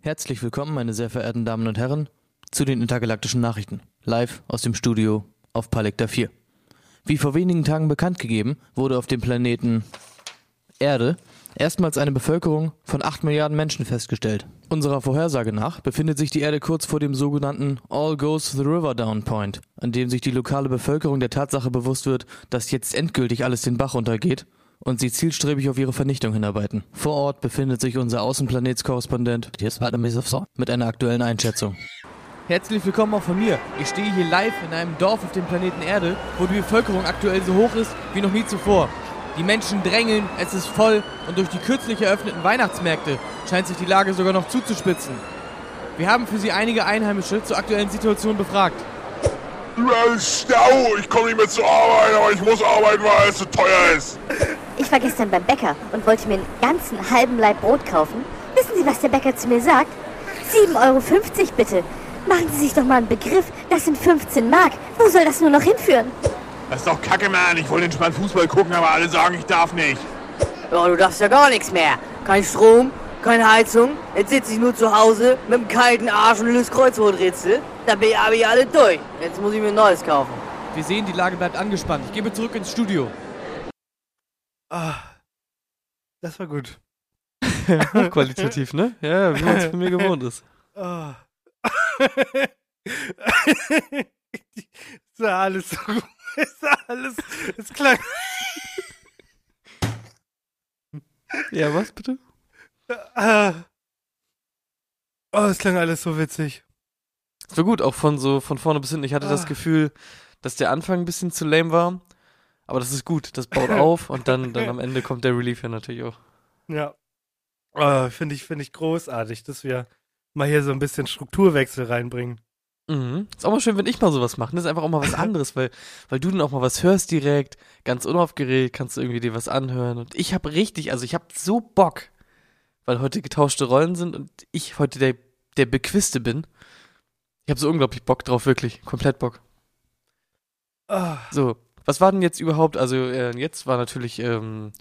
Herzlich willkommen, meine sehr verehrten Damen und Herren, zu den intergalaktischen Nachrichten. Live aus dem Studio auf Palikta 4. Wie vor wenigen Tagen bekannt gegeben, wurde auf dem Planeten Erde erstmals eine Bevölkerung von 8 Milliarden Menschen festgestellt. Unserer Vorhersage nach befindet sich die Erde kurz vor dem sogenannten All Goes the River Down Point, an dem sich die lokale Bevölkerung der Tatsache bewusst wird, dass jetzt endgültig alles den Bach runtergeht und sie zielstrebig auf ihre Vernichtung hinarbeiten. Vor Ort befindet sich unser Außenplanetskorrespondent mit einer aktuellen Einschätzung. Herzlich willkommen auch von mir. Ich stehe hier live in einem Dorf auf dem Planeten Erde, wo die Bevölkerung aktuell so hoch ist wie noch nie zuvor. Die Menschen drängeln, es ist voll und durch die kürzlich eröffneten Weihnachtsmärkte scheint sich die Lage sogar noch zuzuspitzen. Wir haben für Sie einige Einheimische zur aktuellen Situation befragt. Überall Stau, ich komme nicht mehr zur Arbeit, aber ich muss arbeiten, weil es so teuer ist. Ich war gestern beim Bäcker und wollte mir einen ganzen halben Laib Brot kaufen. Wissen Sie, was der Bäcker zu mir sagt? 7,50 Euro bitte. Machen Sie sich doch mal einen Begriff. Das sind 15 Mark. Wo soll das nur noch hinführen? Das ist doch kacke, Mann. Ich wollte entspannt Fußball gucken, aber alle sagen, ich darf nicht. Ja, du darfst ja gar nichts mehr. Kein Strom, keine Heizung. Jetzt sitze ich nur zu Hause mit dem kalten Arsch und löse Kreuzworträtsel. Da bin ich aber ich alle durch. Jetzt muss ich mir ein neues kaufen. Wir sehen, die Lage bleibt angespannt. Ich gebe zurück ins Studio. Ah, das war gut. Hochqualitativ, ne? Ja, wie man es von mir gewohnt ist. Ah. es war alles so gut. Es war alles. Es klang. Ja, was bitte? Ah. Oh, es klang alles so witzig. Es war gut, auch von so von vorne bis hinten. Ich hatte das Ah. Gefühl, dass der Anfang ein bisschen zu lame war. Aber das ist gut. Das baut auf und dann, dann am Ende kommt der Relief ja natürlich auch. Ja. Oh, Finde ich, finde ich großartig, dass wir mal hier so ein bisschen Strukturwechsel reinbringen. Mhm. Ist auch mal schön, wenn ich mal sowas mache. Das ist einfach auch mal was anderes, weil, weil du dann auch mal was hörst direkt, ganz unaufgeregt, kannst du irgendwie dir was anhören. Und ich habe richtig, also ich habe so Bock, weil heute getauschte Rollen sind und ich heute der, der Bequiste bin. Ich habe so unglaublich Bock drauf, wirklich. Komplett Bock. Ah. So, was war denn jetzt überhaupt? Also, äh, jetzt war natürlich, ähm,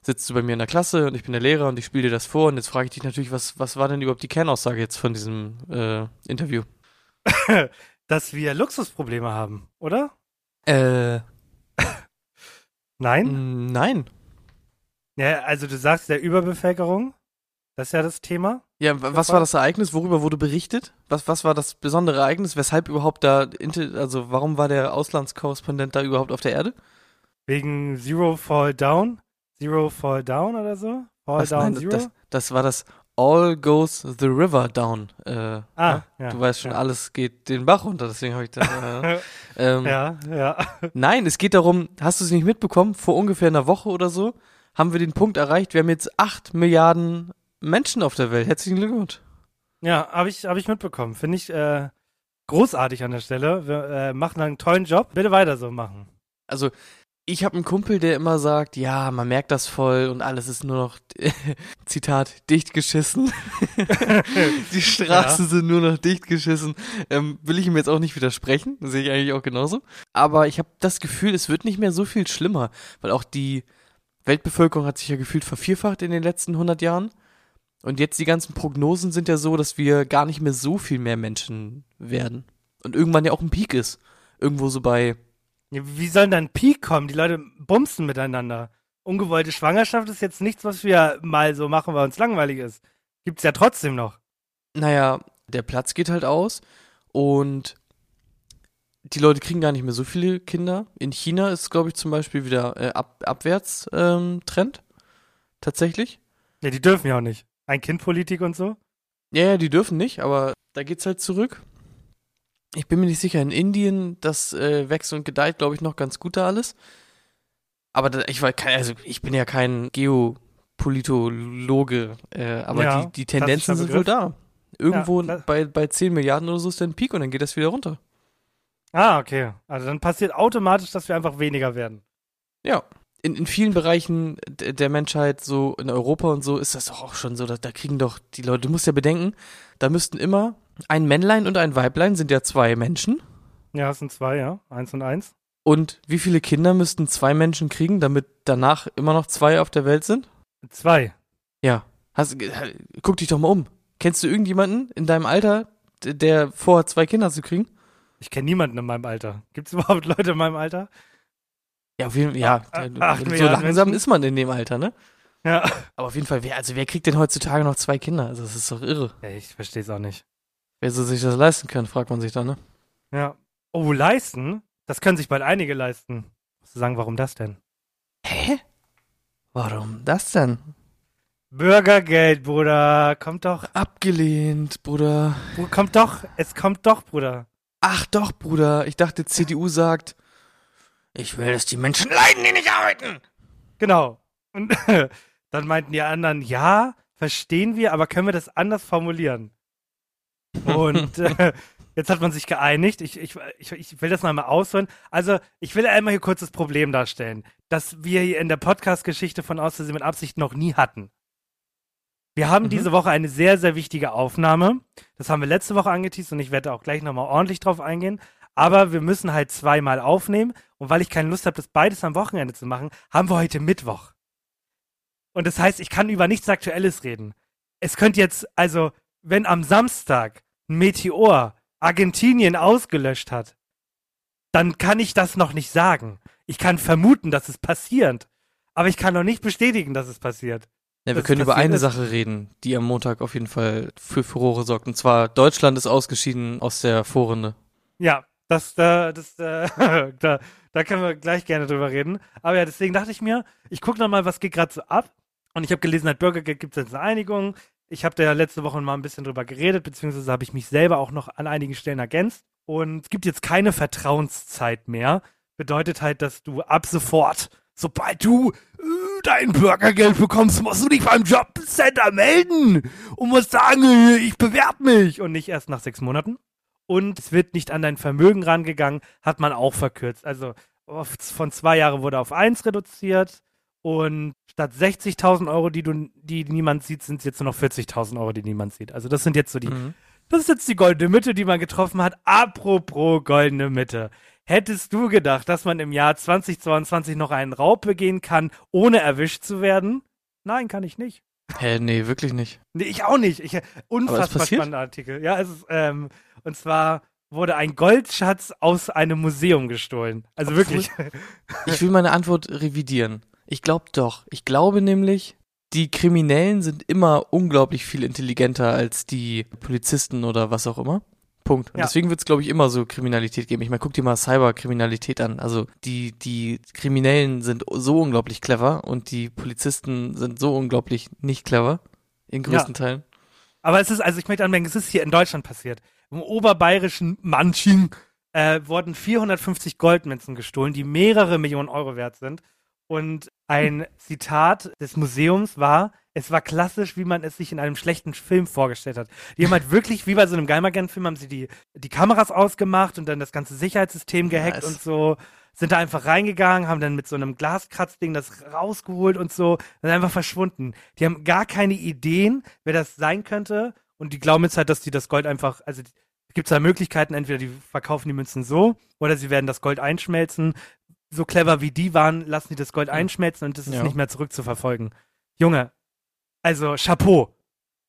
sitzt du bei mir in der Klasse und ich bin der Lehrer und ich spiele dir das vor und jetzt frage ich dich natürlich, was, was war denn überhaupt die Kernaussage jetzt von diesem äh, Interview? Dass wir Luxusprobleme haben, oder? Äh, Nein? Mm, Nein. Ja, also du sagst der Überbevölkerung. Das ist ja das Thema. Ja, was war das Ereignis? Worüber wurde berichtet? Was, was war das besondere Ereignis? Weshalb überhaupt da, also warum war der Auslandskorrespondent da überhaupt auf der Erde? Wegen Zero Fall Down. Zero Fall Down oder so? Fall Was? Down Nein, Zero? das, das war das All Goes the River Down. Äh, Ah, ja? ja, Du weißt schon, ja. alles geht den Bach runter, deswegen habe ich da. Äh, ähm, ja, ja. Nein, es geht darum, hast du es nicht mitbekommen? Vor ungefähr einer Woche oder so haben wir den Punkt erreicht, wir haben jetzt 8 Milliarden Menschen auf der Welt. Herzlichen Glückwunsch. Ja, habe ich, hab ich mitbekommen. Finde ich äh, großartig an der Stelle. Wir äh, machen einen tollen Job. Bitte weiter so machen. Also, ich habe einen Kumpel, der immer sagt, ja, man merkt das voll und alles ist nur noch, Zitat, dicht geschissen. Die Straßen sind nur noch dicht geschissen. Ähm, will ich ihm jetzt auch nicht widersprechen, sehe ich eigentlich auch genauso. Aber ich habe das Gefühl, es wird nicht mehr so viel schlimmer, weil auch die Weltbevölkerung hat sich ja gefühlt vervierfacht in den letzten 100 Jahren. Und jetzt die ganzen Prognosen sind ja so, dass wir gar nicht mehr so viel mehr Menschen werden. Und irgendwann ja auch ein Peak ist. Irgendwo so bei Ja, Wie soll denn da ein Peak kommen? Die Leute bumsen miteinander. Ungewollte Schwangerschaft ist jetzt nichts, was wir mal so machen, weil uns langweilig ist. Gibt's ja trotzdem noch. naja, der Platz geht halt aus und die Leute kriegen gar nicht mehr so viele Kinder. In China ist, glaube ich, zum Beispiel wieder äh, ab, abwärts ähm, Trend. Tatsächlich. Ja, die dürfen ja auch nicht. Ein-Kind-Politik und so. Ja, ja, die dürfen nicht, aber da geht's halt zurück. Ich bin mir nicht sicher, in Indien, das äh, wächst und gedeiht, glaube ich, noch ganz gut da alles. Aber da, ich war kein, also ich bin ja kein Geopolitologe, äh, aber Ja, die, die Tendenzen sind wohl da. Irgendwo Ja, bei, bei 10 Milliarden oder so ist dann ein Peak und dann geht das wieder runter. Ah, okay. Also dann passiert automatisch, dass wir einfach weniger werden. Ja. In, in vielen Bereichen der Menschheit, so in Europa und so, ist das doch auch schon so, da, da kriegen doch die Leute, du musst ja bedenken, da müssten immer ein Männlein und ein Weiblein sind ja zwei Menschen. Ja, es sind zwei, ja. Eins und eins. Und wie viele Kinder müssten zwei Menschen kriegen, damit danach immer noch zwei auf der Welt sind? Zwei. Ja. Hast, guck dich doch mal um. Kennst du irgendjemanden in deinem Alter, der vorhat, zwei Kinder zu kriegen? Ich kenne niemanden in meinem Alter. Gibt es überhaupt Leute in meinem Alter? Ja, auf jeden Fall, ja. Ach, so Milliarden langsam ist man in dem Alter, ne? Ja. Aber auf jeden Fall, wer, also wer kriegt denn heutzutage noch zwei Kinder? Also das ist doch irre. ja ich verstehe es auch nicht. Wer so sich das leisten kann, fragt man sich dann, ne? Ja. Oh, leisten? Das können sich bald einige leisten. Musst du sagen, warum das denn? Hä? Warum das denn? Bürgergeld, Bruder. Kommt doch. Abgelehnt, Bruder. Bru- Kommt doch. Es kommt doch, Bruder. Ach doch, Bruder. Ich dachte, CDU sagt, ich will, dass die Menschen leiden, die nicht arbeiten. Genau. Und dann meinten die anderen, ja, verstehen wir, aber können wir das anders formulieren? Und äh, jetzt hat man sich geeinigt. Ich, ich, ich, ich will das mal ausholen. Also, ich will einmal hier kurz das Problem darstellen, das wir hier in der Podcast-Geschichte von Auszusehen mit Absicht noch nie hatten. Wir haben Mhm. diese Woche eine sehr, sehr wichtige Aufnahme. Das haben wir letzte Woche angeteased und ich werde auch gleich nochmal ordentlich drauf eingehen. Aber wir müssen halt zweimal aufnehmen. Und weil ich keine Lust habe, das beides am Wochenende zu machen, haben wir heute Mittwoch. Und das heißt, ich kann über nichts Aktuelles reden. Es könnte jetzt, also, wenn am Samstag ein Meteor Argentinien ausgelöscht hat, dann kann ich das noch nicht sagen. Ich kann vermuten, dass es passiert. Aber ich kann noch nicht bestätigen, dass es passiert. Ja, wir können über eine ist- Sache reden, die am Montag auf jeden Fall für Furore sorgt. Und zwar, Deutschland ist ausgeschieden aus der Vorrunde. Ja, das, äh, das, äh, da, da können wir gleich gerne drüber reden. Aber ja, deswegen dachte ich mir, ich gucke noch mal, was geht gerade so ab. Und ich habe gelesen, seit Bürgergeld gibt es jetzt eine Einigung. Ich habe da letzte Woche mal ein bisschen drüber geredet, beziehungsweise habe ich mich selber auch noch an einigen Stellen ergänzt. Und es gibt jetzt keine Vertrauenszeit mehr. Bedeutet halt, dass du ab sofort, sobald du äh, dein Bürgergeld bekommst, musst du dich beim Jobcenter melden und musst sagen, äh, ich bewerbe mich. Und nicht erst nach sechs Monaten und es wird nicht an dein Vermögen rangegangen, hat man auch verkürzt. Also von zwei Jahre wurde auf eins reduziert und statt 60.000 Euro, die du, die niemand sieht, sind es jetzt nur noch 40.000 Euro, die niemand sieht. Also das sind jetzt so die, Mhm. das ist jetzt die goldene Mitte, die man getroffen hat. Apropos goldene Mitte. Hättest du gedacht, dass man im Jahr 2022 noch einen Raub begehen kann, ohne erwischt zu werden? Nein, kann ich nicht. Hä, nee, wirklich nicht. Nee, ich auch nicht. Ich, unfassbar spannender Artikel. Ja, es ist, ähm, und zwar wurde ein Goldschatz aus einem Museum gestohlen. Also wirklich. Ich will meine Antwort revidieren. Ich glaube doch. Ich glaube nämlich, die Kriminellen sind immer unglaublich viel intelligenter als die Polizisten oder was auch immer. Punkt. Und Ja. deswegen wird es, glaube ich, immer so Kriminalität geben. Ich meine, guck dir mal Cyberkriminalität an. Also die, die Kriminellen sind so unglaublich clever und die Polizisten sind so unglaublich nicht clever. In größten Teilen. Aber es ist, also ich möchte anmerken, es ist hier in Deutschland passiert. Im oberbayerischen Manching äh, wurden 450 Goldmünzen gestohlen, die mehrere Millionen Euro wert sind. Und ein Zitat des Museums war, es war klassisch, wie man es sich in einem schlechten Film vorgestellt hat. Die haben halt wirklich, wie bei so einem Geimergen-Film, haben sie die, die Kameras ausgemacht und dann das ganze Sicherheitssystem gehackt es- und so. Sind da einfach reingegangen, haben dann mit so einem Glaskratzding das rausgeholt und so, dann einfach verschwunden. Die haben gar keine Ideen, wer das sein könnte. Und die glauben jetzt halt, dass die das Gold einfach, also gibt es da Möglichkeiten, entweder die verkaufen die Münzen so oder sie werden das Gold einschmelzen. So clever wie die waren, lassen die das Gold einschmelzen und das ist Ja. nicht mehr zurückzuverfolgen. Junge, also Chapeau.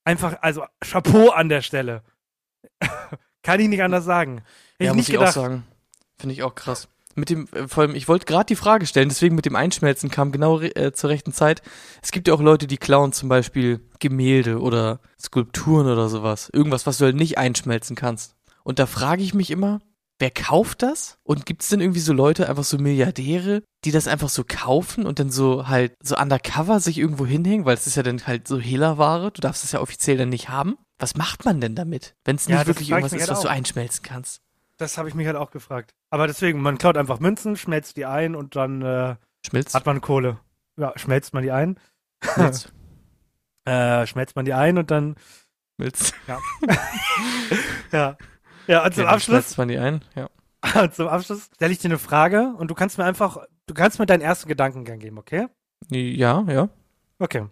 Einfach, also Chapeau an der Stelle. Kann ich nicht anders sagen. Hätte ja, ich muss nicht ich gedacht. auch sagen. Finde ich auch krass. Mit dem, äh, vor allem, ich wollte gerade die Frage stellen, deswegen mit dem Einschmelzen kam genau äh, zur rechten Zeit. Es gibt ja auch Leute, die klauen zum Beispiel Gemälde oder Skulpturen oder sowas. Irgendwas, was du halt nicht einschmelzen kannst. Und da frage ich mich immer, wer kauft das? Und gibt es denn irgendwie so Leute, einfach so Milliardäre, die das einfach so kaufen und dann so halt so undercover sich irgendwo hinhängen, weil es ist ja dann halt so Hehlerware, du darfst es ja offiziell dann nicht haben. Was macht man denn damit, wenn es Ja, nicht das wirklich irgendwas ist, halt was du auch. einschmelzen kannst? Das habe ich mich halt auch gefragt. Aber deswegen, man klaut einfach Münzen, schmelzt die ein und dann äh, Schmilzt. Hat man Kohle. Ja, schmelzt man die ein. Schmilzt. Äh, schmelzt man die ein und dann, Schmilzt. ja. Ja, und zum dann Abschluss, Schmilzt man die ein, ja. und zum Abschluss stelle ich dir eine Frage und du kannst mir einfach, du kannst mir deinen ersten Gedankengang geben, okay? Ja, ja. Okay.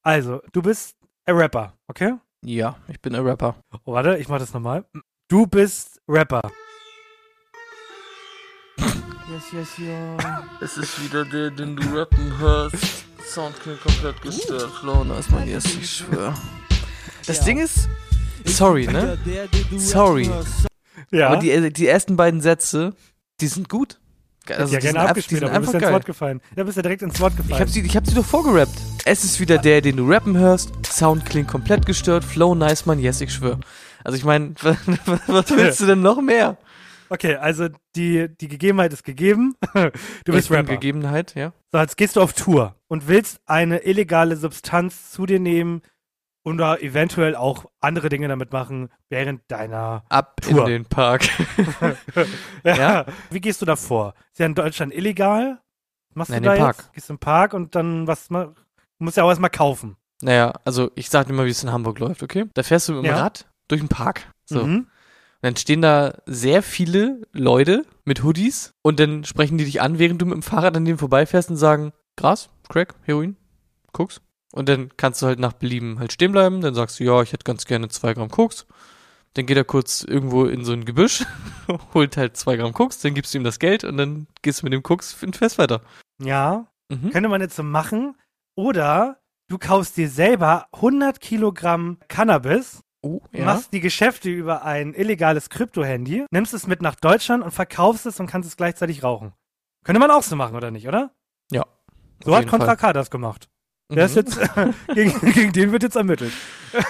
Also, du bist ein Rapper, okay? Ja, ich bin ein Rapper. Oh, warte, ich mach das nochmal. Du bist Rapper. Yes, yes, ja. Es ist wieder der, den du rappen hörst. Sound klingt komplett gestört. Laune ist mein erst, ich schwör. Das Ding ist, sorry, ne? Sorry. Ja. Aber die, die ersten beiden Sätze, die sind gut. Also, ja, gerne abgespielt, sind aber du bist einfach ja ins Wort geil. gefallen. Da bist du direkt ins Wort Ich gefallen. hab, sie, ich hab sie doch vorgerappt. Es ist wieder der, den du rappen hörst. Sound klingt komplett gestört. Flow nice, man, yes, ich schwör. Also ich meine, was willst du denn noch mehr? Okay, also die, die Gegebenheit ist gegeben. Du bist Ich Rapper. Gegebenheit, ja. So, jetzt gehst du auf Tour und willst eine illegale Substanz zu dir nehmen oder eventuell auch andere Dinge damit machen während deiner Ab Tour. in den Park. ja. Ja. Wie gehst du da vor? Ist ja in Deutschland illegal. Machst Nein, du da im Park. jetzt? Gehst im Park und dann was ma- Du musst ja auch erstmal kaufen. Naja, also ich sag dir mal, wie es in Hamburg läuft, okay? Da fährst du mit dem Ja. Rad durch den Park. So. Mhm. Und dann stehen da sehr viele Leute mit Hoodies und dann sprechen die dich an, während du mit dem Fahrrad an denen vorbeifährst und sagen, Gras, Crack, Heroin, Koks. Und dann kannst du halt nach Belieben halt stehen bleiben. Dann sagst du, ja, ich hätte ganz gerne zwei Gramm Koks. Dann geht er kurz irgendwo in so ein Gebüsch, holt halt zwei Gramm Koks, dann gibst du ihm das Geld und dann gehst du mit dem Koks in Fest weiter. Ja, Mhm. könnte man jetzt so machen. Oder du kaufst dir selber 100 Kilogramm Cannabis, Oh, ja. machst die Geschäfte über ein illegales Krypto-Handy, nimmst es mit nach Deutschland und verkaufst es und kannst es gleichzeitig rauchen. Könnte man auch so machen, oder nicht, oder? Ja, So hat Contra. K das gemacht. Der ist Mhm. jetzt, gegen, gegen den wird jetzt ermittelt.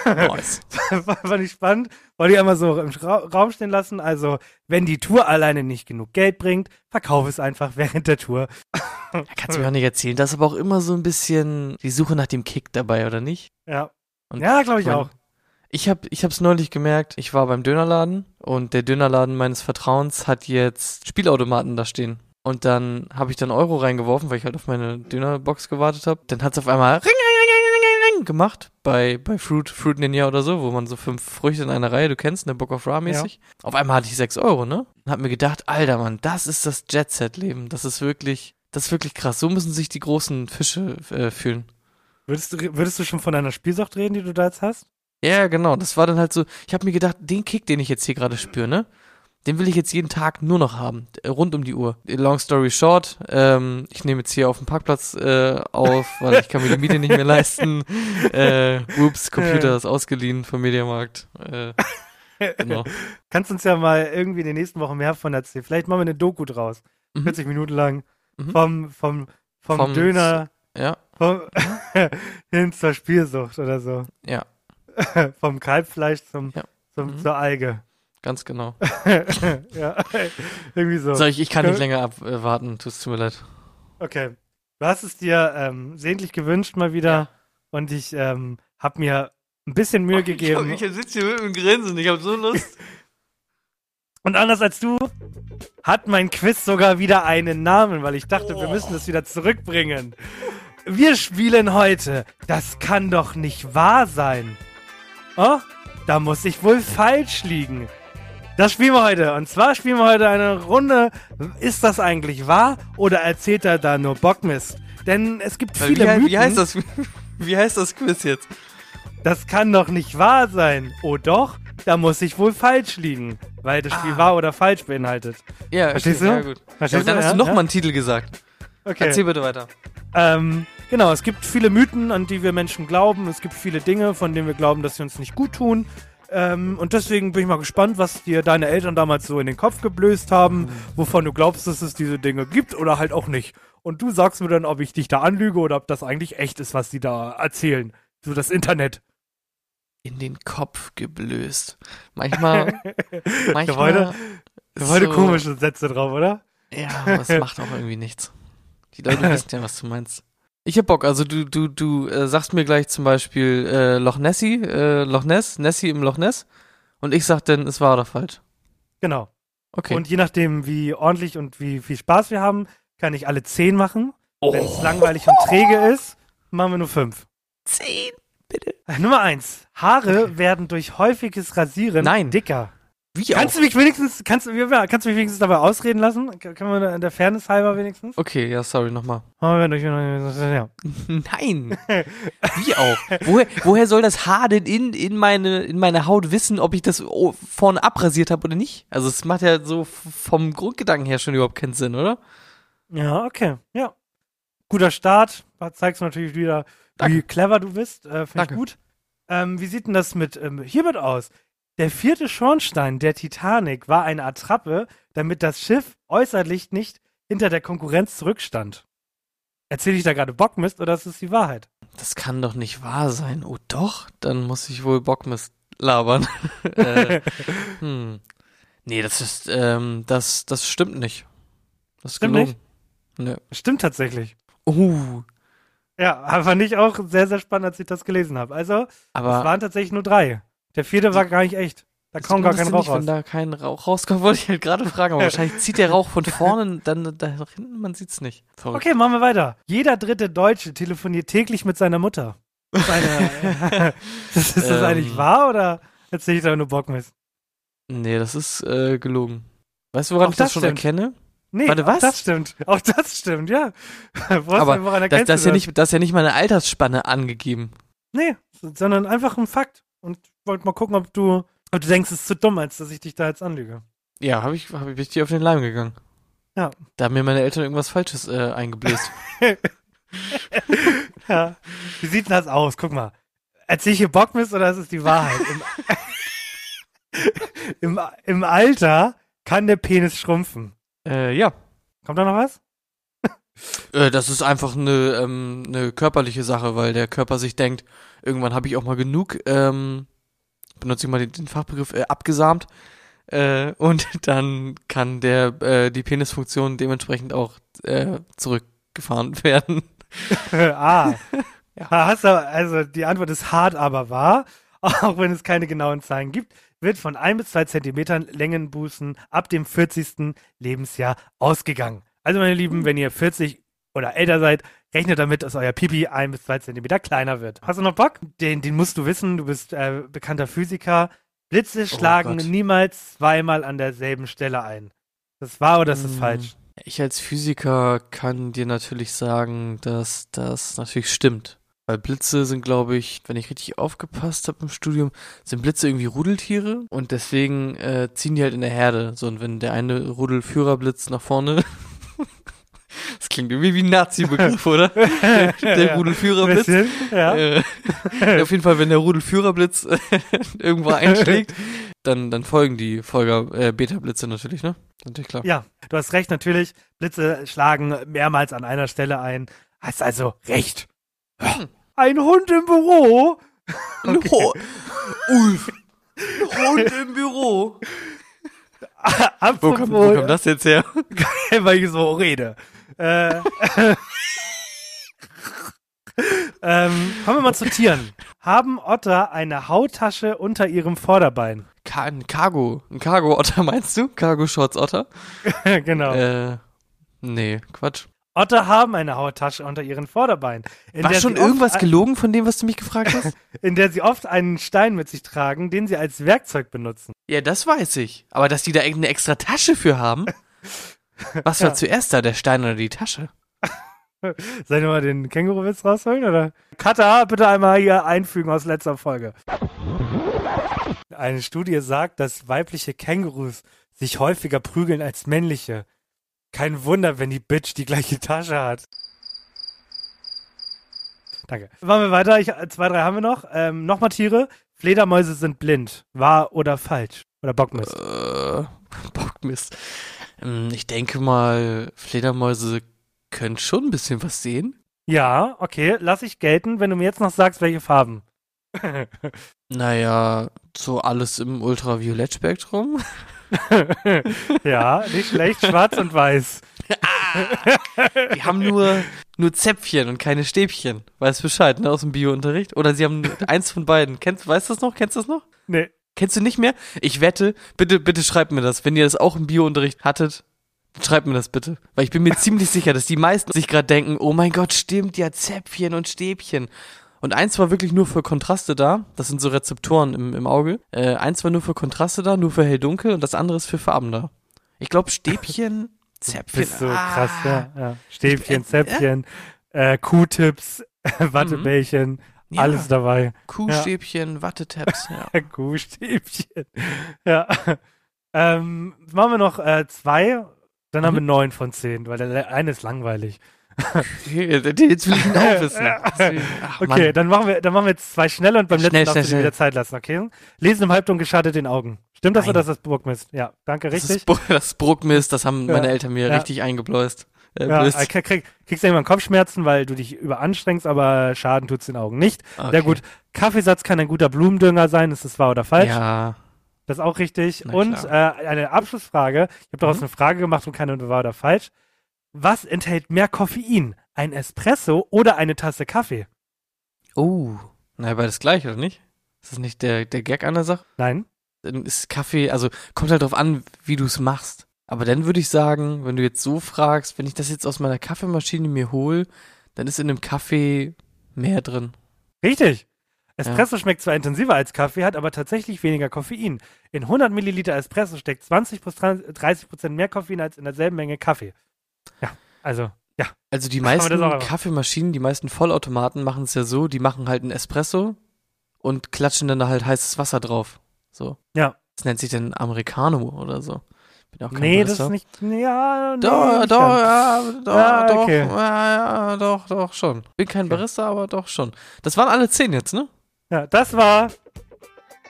Nice. Fand ich spannend. Wollte ich einmal so im Ra Raum stehen lassen. Also, wenn die Tour alleine nicht genug Geld bringt, verkauf es einfach während der Tour. Kannst du mir auch nicht erzählen. Da ist aber auch immer so ein bisschen die Suche nach dem Kick dabei, oder nicht? Ja. Und ja, glaube ich mein- auch. Ich habe ich hab's neulich gemerkt, ich war beim Dönerladen und der Dönerladen meines Vertrauens hat jetzt Spielautomaten da stehen. Und dann habe ich dann Euro reingeworfen, weil ich halt auf meine Dönerbox gewartet habe. Dann hat's auf einmal ring, ring, ring, ring, ring, ring gemacht bei, bei Fruit, Fruit Ninja oder so, wo man so fünf Früchte in einer Reihe, du kennst, ne, Book of Ra mäßig. Auf einmal hatte ich sechs Euro, ne? Und hab mir gedacht, Alter Mann, das ist das Jet-Set-Leben. Das ist wirklich, das ist wirklich krass. So müssen sich die großen Fische äh, fühlen. Würdest du, würdest du schon von einer Spielsucht reden, die du da jetzt hast? Ja, genau. Das war dann halt so, ich habe mir gedacht, den Kick, den ich jetzt hier gerade spüre, ne? Den will ich jetzt jeden Tag nur noch haben, äh, rund um die Uhr. Long story short, ähm, ich nehme jetzt hier auf dem Parkplatz äh, auf, weil ich kann mir die Miete nicht mehr leisten. Äh, ups, Computer ist ausgeliehen vom Mediamarkt. Äh, genau. Kannst uns ja mal irgendwie in den nächsten Wochen mehr von erzählen. Vielleicht machen wir eine Doku draus. Mhm. 40 Minuten lang. Mhm. Vom, vom, vom, Vom Döner Ja, vom hin zur Spielsucht oder so. ja, vom Kalbfleisch zum, Ja. zum, Mhm. zur Alge. ganz genau. ja, irgendwie so. So, ich, ich kann nicht länger abwarten, tut mir leid. Okay. Du hast es dir ähm, sehnlich gewünscht mal wieder und ich ähm, habe mir ein bisschen Mühe gegeben. sitze hier mit dem Grinsen, ich habe so Lust. Und anders als du hat mein Quiz sogar wieder einen Namen, weil ich dachte, wir müssen es wieder zurückbringen. Wir spielen heute. Das kann doch nicht wahr sein. Oh, da muss ich wohl falsch liegen. Das spielen wir heute. Und zwar spielen wir heute eine Runde. Ist das eigentlich wahr oder erzählt er da nur Bockmist? Denn es gibt viele Wie, Mythen. wie heißt das? Wie heißt das Quiz jetzt? Das kann doch nicht wahr sein. Oh doch, da muss ich wohl falsch liegen. Weil das Spiel wahr oder falsch beinhaltet. Ja, Verstehst okay, du? Ja, gut. Verstehst Ja, dann du? hast du noch ja. mal einen Titel gesagt. Okay. Erzähl bitte weiter. Ähm, genau, es gibt viele Mythen, an die wir Menschen glauben. Es gibt viele Dinge, von denen wir glauben, dass sie uns nicht gut tun. Ähm, und deswegen bin ich mal gespannt, was dir deine Eltern damals so in den Kopf geblößt haben, wovon du glaubst, dass es diese Dinge gibt oder halt auch nicht. Und du sagst mir dann, ob ich dich da anlüge oder ob das eigentlich echt ist, was die da erzählen. So das Internet. In den Kopf geblößt. Manchmal. manchmal Da war heute so- komische Sätze drauf, oder? Ja, aber es macht auch irgendwie nichts. Die Leute wissen ja, was du meinst. Ich hab Bock, also du, du, du äh, sagst mir gleich zum Beispiel äh, Loch Nessie, äh, Loch Ness, Nessie im Loch Ness und ich sag dann, es war oder falsch. Genau. Okay. Und je nachdem, wie ordentlich und wie viel Spaß wir haben, kann ich alle zehn machen. Wenn es langweilig und träge ist, machen wir nur fünf. Zehn, bitte. Äh, Nummer eins. Haare werden durch häufiges Rasieren Nein. dicker. Wie Kannst du mich wenigstens, kannst, kannst du mich wenigstens dabei ausreden lassen? Können wir in der Fairness halber wenigstens? Okay, ja, sorry, nochmal. Nein. Wie auch? Woher, woher soll das Haar denn in, in, meine, in meine Haut wissen, ob ich das vorne abrasiert habe oder nicht? Also es macht ja so vom Grundgedanken her schon überhaupt keinen Sinn, oder? Ja, okay. Ja. Guter Start. Zeigst du natürlich wieder, wie Danke. clever du bist. Äh, Finde ich gut. Ähm, wie sieht denn das mit ähm, hiermit aus? Der vierte Schornstein der Titanic war eine Attrappe, damit das Schiff äußerlich nicht hinter der Konkurrenz zurückstand. Erzähle ich da gerade Bockmist oder ist es die Wahrheit? Das kann doch nicht wahr sein. Oh doch, dann muss ich wohl Bockmist labern. äh, hm. Nee, das ist, ähm, das, das stimmt nicht. Das Stimmt gelogen. Nee. Stimmt tatsächlich. Uh, Ja, aber fand ich auch sehr, sehr spannend, als ich das gelesen habe. Also, es aber waren tatsächlich nur drei. Der vierte war gar nicht echt. Da Das kam gar kein Rauch nicht, raus. Wenn da kein Rauch rauskommt, wollte ich halt gerade fragen, aber wahrscheinlich zieht der Rauch von vorne, dann da hinten, man sieht's nicht. Verrückt. Okay, machen wir weiter. Jeder dritte Deutsche telefoniert täglich mit seiner Mutter. Seine, ist das Ähm. eigentlich wahr oder erzähle ich da nur Bockmist? Nee, das ist äh, gelogen. Weißt du, woran Auch ich das, das schon stimmt. erkenne? Nee, Warte, auch was? das stimmt. Auch das stimmt, ja. Aber woran Das, das, ja nicht, das ist ja nicht meine Altersspanne angegeben. Nee, sondern einfach ein Fakt. Und wollte mal gucken, ob du, ob du denkst, es ist zu dumm, als dass ich dich da jetzt anlüge. Ja, habe ich, hab ich, dir auf den Leim gegangen. Ja. Da haben mir meine Eltern irgendwas Falsches äh, eingebläst. Ja. Wie sieht denn das aus? Guck mal. Erzähl ich hier Bockmist oder ist es die Wahrheit? Im, im, Im Alter kann der Penis schrumpfen. äh, ja. Kommt da noch was? Äh, das ist einfach eine, ähm, eine körperliche Sache, weil der Körper sich denkt, irgendwann habe ich auch mal genug, ähm, benutze ich mal den, den Fachbegriff, äh, abgesamt. Äh, und dann kann der, äh, die Penisfunktion dementsprechend auch äh, zurückgefahren werden. ah. Ja. Hast du, also die Antwort ist hart, aber wahr. Auch wenn es keine genauen Zahlen gibt, wird von ein bis zwei Zentimetern Längenbußen ab dem 40. Lebensjahr ausgegangen. Also meine Lieben, wenn ihr 40 oder älter seid, rechnet damit, dass euer Pipi ein bis zwei Zentimeter kleiner wird. Hast du noch Bock? Den, den musst du wissen. Du bist äh, bekannter Physiker. Blitze schlagen Gott. niemals zweimal an derselben Stelle ein. Das ist wahr oder ist das Mm. falsch? Ich als Physiker kann dir natürlich sagen, dass das natürlich stimmt. Weil Blitze sind, glaube ich, wenn ich richtig aufgepasst habe im Studium, sind Blitze irgendwie Rudeltiere und deswegen äh, ziehen die halt in der Herde. So, und wenn der eine Rudelführerblitz nach vorne. das klingt irgendwie wie ein Nazi-Begriff, oder? Der, der Ja. Rudelführerblitz. Bisschen, ja. Äh, auf jeden Fall, wenn der Rudelführerblitz äh, irgendwo einschlägt, dann, dann folgen die Folger, äh, Beta-Blitze natürlich, ne? Natürlich klar. Ja, du hast recht, natürlich. Blitze schlagen mehrmals an einer Stelle ein. Hast also recht. Ein Hund im Büro? Ein Ho Ulf. Ein Hund im Büro. Wo kommt, wo kommt das jetzt her? Weil ich so rede. Äh, ähm, kommen wir mal zu Tieren. Haben Otter eine Hauttasche unter ihrem Vorderbein? Ka ein Cargo. Ein Cargo-Otter meinst du? Cargo-Shorts-Otter? genau. Äh, nee, Quatsch. Otter haben eine Hauttasche unter ihren Vorderbeinen. In War der schon irgendwas gelogen von dem, was du mich gefragt hast? In der sie oft einen Stein mit sich tragen, den sie als Werkzeug benutzen. ja, das weiß ich. Aber dass die da irgendeine extra Tasche für haben? Was war Ja. zuerst da, der Stein oder die Tasche? Soll ich mal den Känguru-Witz rausholen, oder? Kata, bitte einmal hier einfügen aus letzter Folge. Eine Studie sagt, dass weibliche Kängurus sich häufiger prügeln als männliche. Kein Wunder, wenn die Bitch die gleiche Tasche hat. Danke. Machen wir weiter. Ich, zwei, drei haben wir noch. Ähm, Nochmal Tiere. Fledermäuse sind blind. Wahr oder falsch? Oder Bockmist? Äh, Bockmist. Ähm, Ich denke mal, Fledermäuse können schon ein bisschen was sehen. Ja, okay. Lass ich gelten, wenn du mir jetzt noch sagst, welche Farben. Naja, so alles im Ultraviolettspektrum. ja, nicht schlecht. Schwarz und weiß. Die haben nur, nur Zäpfchen und keine Stäbchen. Weißt Bescheid, ne, aus dem Biounterricht? Oder sie haben eins von beiden. Kennst, weißt du das noch? Kennst du das noch? Nee. Kennst du nicht mehr? Ich wette, bitte, bitte schreibt mir das. Wenn ihr das auch im Biounterricht hattet, Schreib mir das bitte. Weil ich bin mir ziemlich sicher, dass die meisten sich gerade denken, oh mein Gott, stimmt, ja, Zäpfchen und Stäbchen. Und eins war wirklich nur für Kontraste da. Das sind so Rezeptoren im, im Auge. Äh, eins war nur für Kontraste da, nur für hell-dunkel und das andere ist für Farben da. Ich glaube, Stäbchen, Zäpfchen. Bist so ah. krass, ja. ja. Stäbchen, Ich- Zäpfchen, äh, Q-Tips, Wattebällchen, Ja. alles dabei. Kuhstäbchen, Wattetabs, ja. Q-Stäbchen. Ja. Ähm, machen wir noch äh, zwei, dann haben wir neun von zehn, weil der eine ist langweilig. Jetzt will ich ihn auch wissen. Ach, Okay, dann machen wir, dann machen wir jetzt zwei schnell und beim Schnell, letzten darfst schnell, du dir schnell. wieder Zeit lassen, okay? Lesen im Halbdunkel schadet den Augen. Stimmt das Nein. oder ist das Burgmist? Ja, danke, Das richtig. ist, das ist Bruckmist, das haben Ja. meine Eltern mir Ja. richtig eingebläust. Äh, Ja, blöst. äh, krieg, krieg, kriegst irgendwann Kopfschmerzen, weil du dich überanstrengst, aber Schaden tut's den Augen nicht. Okay. Sehr gut. Kaffeesatz kann ein guter Blumendünger sein, ist das wahr oder falsch? Ja, Das ist auch richtig. Na und äh, eine Abschlussfrage. Ich habe daraus Mhm. eine Frage gemacht und keine wahr oder falsch. Was enthält mehr Koffein? Ein Espresso oder eine Tasse Kaffee? Oh, na, beides gleich, oder nicht? Ist das nicht der, der Gag an der Sache? Nein? Dann ist Kaffee, also kommt halt drauf an, wie du es machst. Aber dann würde ich sagen, wenn du jetzt so fragst, wenn ich das jetzt aus meiner Kaffeemaschine mir hole, dann ist in einem Kaffee mehr drin. Richtig. Espresso schmeckt zwar intensiver als Kaffee, hat aber tatsächlich weniger Koffein. In 100 Milliliter Espresso steckt 20 bis 30 Prozent mehr Koffein als in derselben Menge Kaffee. Ja, also, ja. Also die meisten Kaffeemaschinen, die meisten Vollautomaten machen es ja so, die machen halt einen Espresso und klatschen dann da halt heißes Wasser drauf. So. Ja. Das nennt sich dann Americano oder so. Bin auch kein Nee, das Barista. ist nicht. Ja, nee, Doch, nicht doch, ja, doch, Ja, doch, okay. ja, ja, doch, doch, schon. Bin kein Barista, aber doch schon. Das waren alle zehn jetzt, ne? Ja, das war.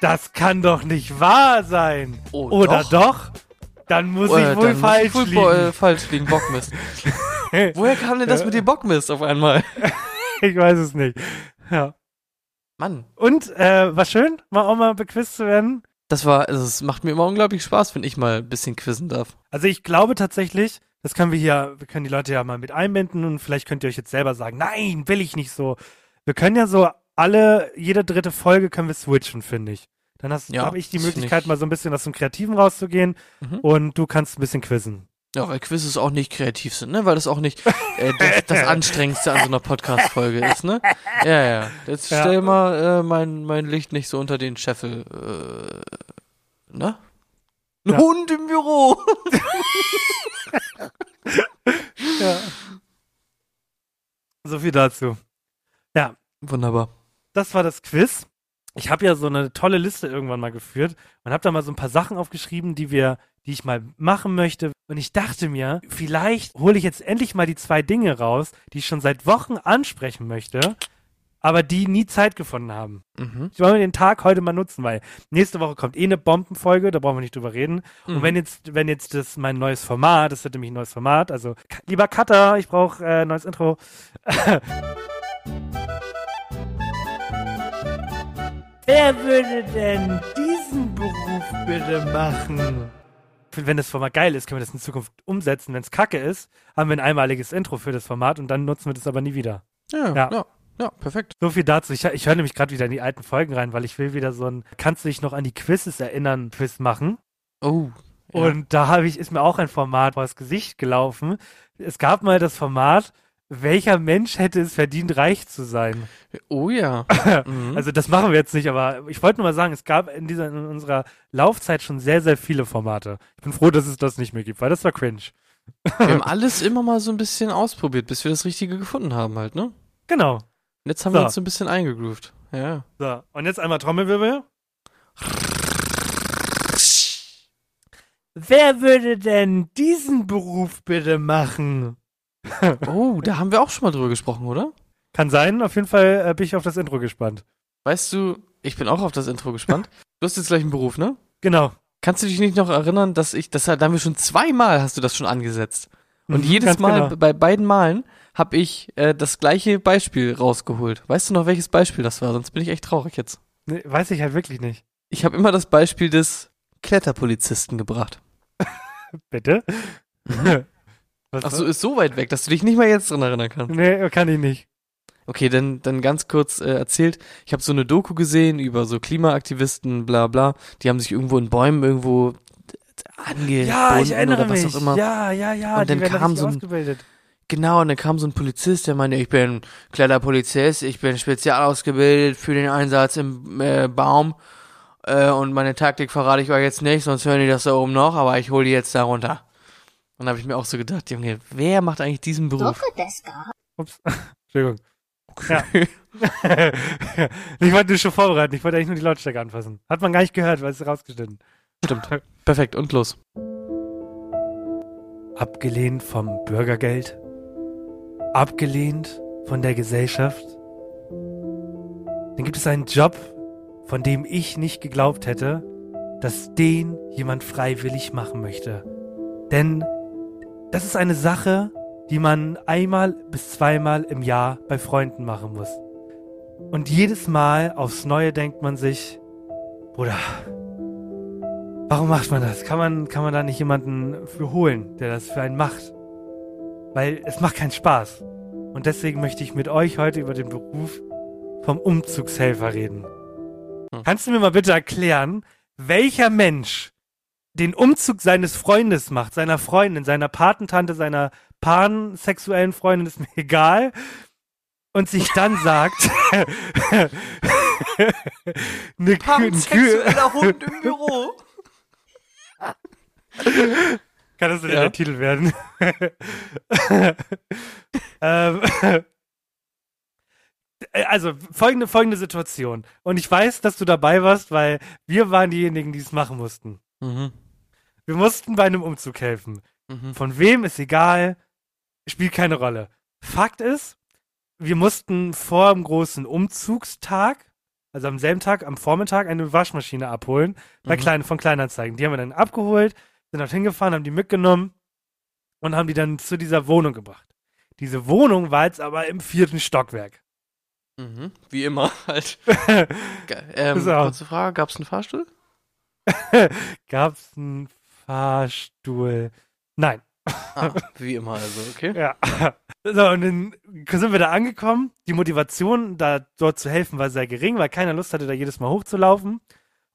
Das kann doch nicht wahr sein. Oh, Oder doch. doch? Dann muss Äh, ich wohl dann muss falsch ich wohl liegen. äh, falsch liegen, Bockmist. Woher kam denn das mit dem Bockmist auf einmal? Ich weiß es nicht. Ja. Mann, Und, äh, war schön, mal auch mal bequizt zu werden. Das war, also es macht mir immer unglaublich Spaß, wenn ich mal ein bisschen quizzen darf. Also ich glaube tatsächlich, das können wir hier, wir können die Leute ja mal mit einbinden und vielleicht könnt ihr euch jetzt selber sagen, nein, will ich nicht so. Wir können ja so alle, jede dritte Folge können wir switchen, finde ich. Dann hast, Ja, habe ich die Möglichkeit, mal so ein bisschen aus dem Kreativen rauszugehen Mhm. und du kannst ein bisschen quizzen. Ja, weil Quizzes auch nicht kreativ sind, ne? Weil das auch nicht äh, das, das Anstrengendste an so einer Podcast-Folge ist, ne? Ja, ja. Jetzt Ja. stell mal äh, mein, mein Licht nicht so unter den Scheffel, äh, ne? Ein Ja. Hund im Büro! Ja. So viel dazu. Wunderbar. Das war das Quiz. Ich habe ja so eine tolle Liste irgendwann mal geführt und habe da mal so ein paar Sachen aufgeschrieben, die wir, die ich mal machen möchte. Und ich dachte mir, vielleicht hole ich jetzt endlich mal die zwei Dinge raus, die ich schon seit Wochen ansprechen möchte, aber die nie Zeit gefunden haben. Mhm. Ich wollte den Tag heute mal nutzen, weil nächste Woche kommt eh eine Bombenfolge, da brauchen wir nicht drüber reden. Und Mhm. wenn jetzt, wenn jetzt das mein neues Format, das wird nämlich ein neues Format, also lieber Cutter, ich brauche äh, neues Intro. Wer würde denn diesen Beruf bitte machen? Wenn das Format geil ist, können wir das in Zukunft umsetzen. Wenn es kacke ist, haben wir ein einmaliges Intro für das Format und dann nutzen wir das aber nie wieder. Ja, Ja. ja, ja, perfekt. So viel dazu. Ich, ich höre nämlich gerade wieder in die alten Folgen rein, weil ich will wieder so ein Kannst du dich noch an die Quizzes erinnern, Quiz machen. Oh. Ja. Und da habe ich, ist mir auch ein Format vors Gesicht gelaufen. Es gab mal das Format, welcher Mensch hätte es verdient, reich zu sein? oh ja. Mhm. Also das machen wir jetzt nicht, aber ich wollte nur mal sagen, es gab in dieser in unserer Laufzeit schon sehr, sehr viele Formate. Ich bin froh, dass es das nicht mehr gibt, weil das war cringe. wir haben alles immer mal so ein bisschen ausprobiert, bis wir das Richtige gefunden haben halt, ne? Und Genau. jetzt haben So. wir uns so ein bisschen eingegroovt. Ja. So, und jetzt einmal Trommelwirbel. Wer würde denn diesen Beruf bitte machen? Oh, da haben wir auch schon mal drüber gesprochen, oder? Kann sein, auf jeden Fall äh, bin ich auf das Intro gespannt. Weißt du, ich bin auch auf das Intro gespannt. Du hast jetzt gleich einen Beruf, ne? Genau. Kannst du dich nicht noch erinnern, dass ich, das da haben wir schon zweimal hast du das schon angesetzt. Und Mhm, jedes Mal, genau. bei beiden Malen, habe ich äh, das gleiche Beispiel rausgeholt. Weißt du noch, welches Beispiel das war? Sonst bin ich echt traurig jetzt. Nee, weiß ich halt wirklich nicht. Ich habe immer das Beispiel des Kletterpolizisten gebracht. Bitte? Was Ach so, ist so weit weg, dass du dich nicht mal jetzt dran erinnern kannst. Nee, kann ich nicht. Okay, dann, dann ganz kurz äh, erzählt. Ich habe so eine Doku gesehen über so Klimaaktivisten, bla bla. Die haben sich irgendwo in Bäumen irgendwo angebunden Ja, ich erinnere oder was mich. auch immer. Ja, ja, ja. Und dann kam so ein- ausgebildet. Genau, und dann kam so ein Polizist, der meinte, ich bin kleiner Polizist, ich bin spezial ausgebildet für den Einsatz im äh, Baum äh, und meine Taktik verrate ich euch jetzt nicht, sonst hören die das da oben noch, aber ich hole die jetzt da runter. Und da habe ich mir auch so gedacht, Junge, wer macht eigentlich diesen Beruf? Ups. Entschuldigung. Ja. ich wollte nur schon vorbereiten. Ich wollte eigentlich nur die Lautstärke anfassen. Hat man gar nicht gehört, weil es ist rausgeschnitten. Stimmt. Perfekt, und los. Abgelehnt vom Bürgergeld. Abgelehnt von der Gesellschaft. Dann gibt es einen Job, von dem ich nicht geglaubt hätte, dass den jemand freiwillig machen möchte. Denn das ist eine Sache, die man einmal bis zweimal im Jahr bei Freunden machen muss. Und jedes Mal aufs Neue denkt man sich, Bruder, warum macht man das? Kann man, kann man da nicht jemanden für holen, der das für einen macht? Weil es macht keinen Spaß. Und deswegen möchte ich mit euch heute über den Beruf vom Umzugshelfer reden. Hm. Kannst du mir mal bitte erklären, welcher Mensch den Umzug seines Freundes macht, seiner Freundin, seiner Patentante, seiner pansexuellen Freundin, ist mir egal, und sich dann sagt, eine Kü- Hund im Büro. Kann das denn Ja. der Titel werden? ähm, äh, also, folgende, folgende Situation. Und ich weiß, dass du dabei warst, weil wir waren diejenigen, die es machen mussten. Mhm. Wir mussten bei einem Umzug helfen. Mhm. Von wem ist egal, spielt keine Rolle. Fakt ist, wir mussten vor dem großen Umzugstag, also am selben Tag, am Vormittag, eine Waschmaschine abholen bei Mhm. kleinen, von Kleinanzeigen. Die haben wir dann abgeholt, sind dort hingefahren, haben die mitgenommen und haben die dann zu dieser Wohnung gebracht. Diese Wohnung war jetzt aber im vierten Stockwerk. Mhm. Wie immer halt. Ähm, kurze Frage, gab es einen Fahrstuhl? Gab's einen Fahrstuhl? Nein. Ah, wie immer also, okay. Ja. So, und dann sind wir da angekommen. Die Motivation, da dort zu helfen, war sehr gering, weil keiner Lust hatte, da jedes Mal hochzulaufen.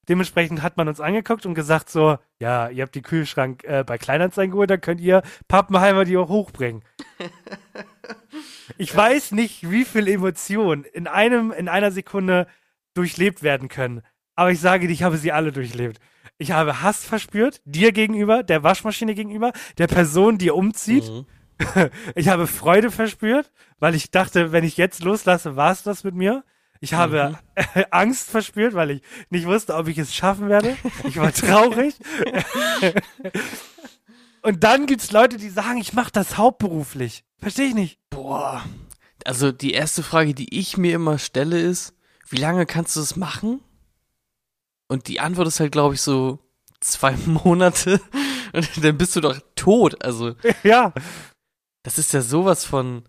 Dementsprechend hat man uns angeguckt und gesagt so, ja, ihr habt die Kühlschrank äh, bei Kleinanzeigen geholt, dann könnt ihr Pappenheimer die auch hochbringen. Ich weiß nicht, wie viel Emotionen in einem, in einer Sekunde durchlebt werden können. Aber ich sage dir, ich habe sie alle durchlebt. Ich habe Hass verspürt, dir gegenüber, der Waschmaschine gegenüber, der Person, die umzieht. Mhm. Ich habe Freude verspürt, weil ich dachte, wenn ich jetzt loslasse, war es das mit mir. Ich habe Angst verspürt, weil ich nicht wusste, ob ich es schaffen werde. Ich war traurig. Und dann gibt's Leute, die sagen, ich mache das hauptberuflich. Verstehe ich nicht. Boah. Also die erste Frage, die ich mir immer stelle, ist, wie lange kannst du das machen? Und die Antwort ist halt, glaube ich, so zwei Monate. Und dann bist du doch tot. Also, Ja. das ist ja sowas von,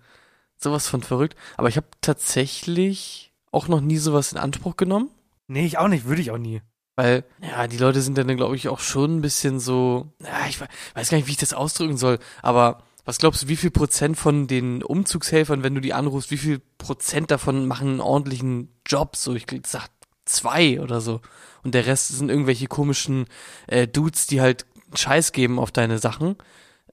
sowas von verrückt. Aber ich habe tatsächlich auch noch nie sowas in Anspruch genommen. Nee, ich auch nicht, würde ich auch nie. Weil, ja, die Leute sind dann, glaube ich, auch schon ein bisschen so, ja, ich we- weiß gar nicht, wie ich das ausdrücken soll, aber was glaubst du, wie viel Prozent von den Umzugshelfern, wenn du die anrufst, wie viel Prozent davon machen einen ordentlichen Job? So, ich sag zwei oder so. Und der Rest sind irgendwelche komischen äh, Dudes, die halt Scheiß geben auf deine Sachen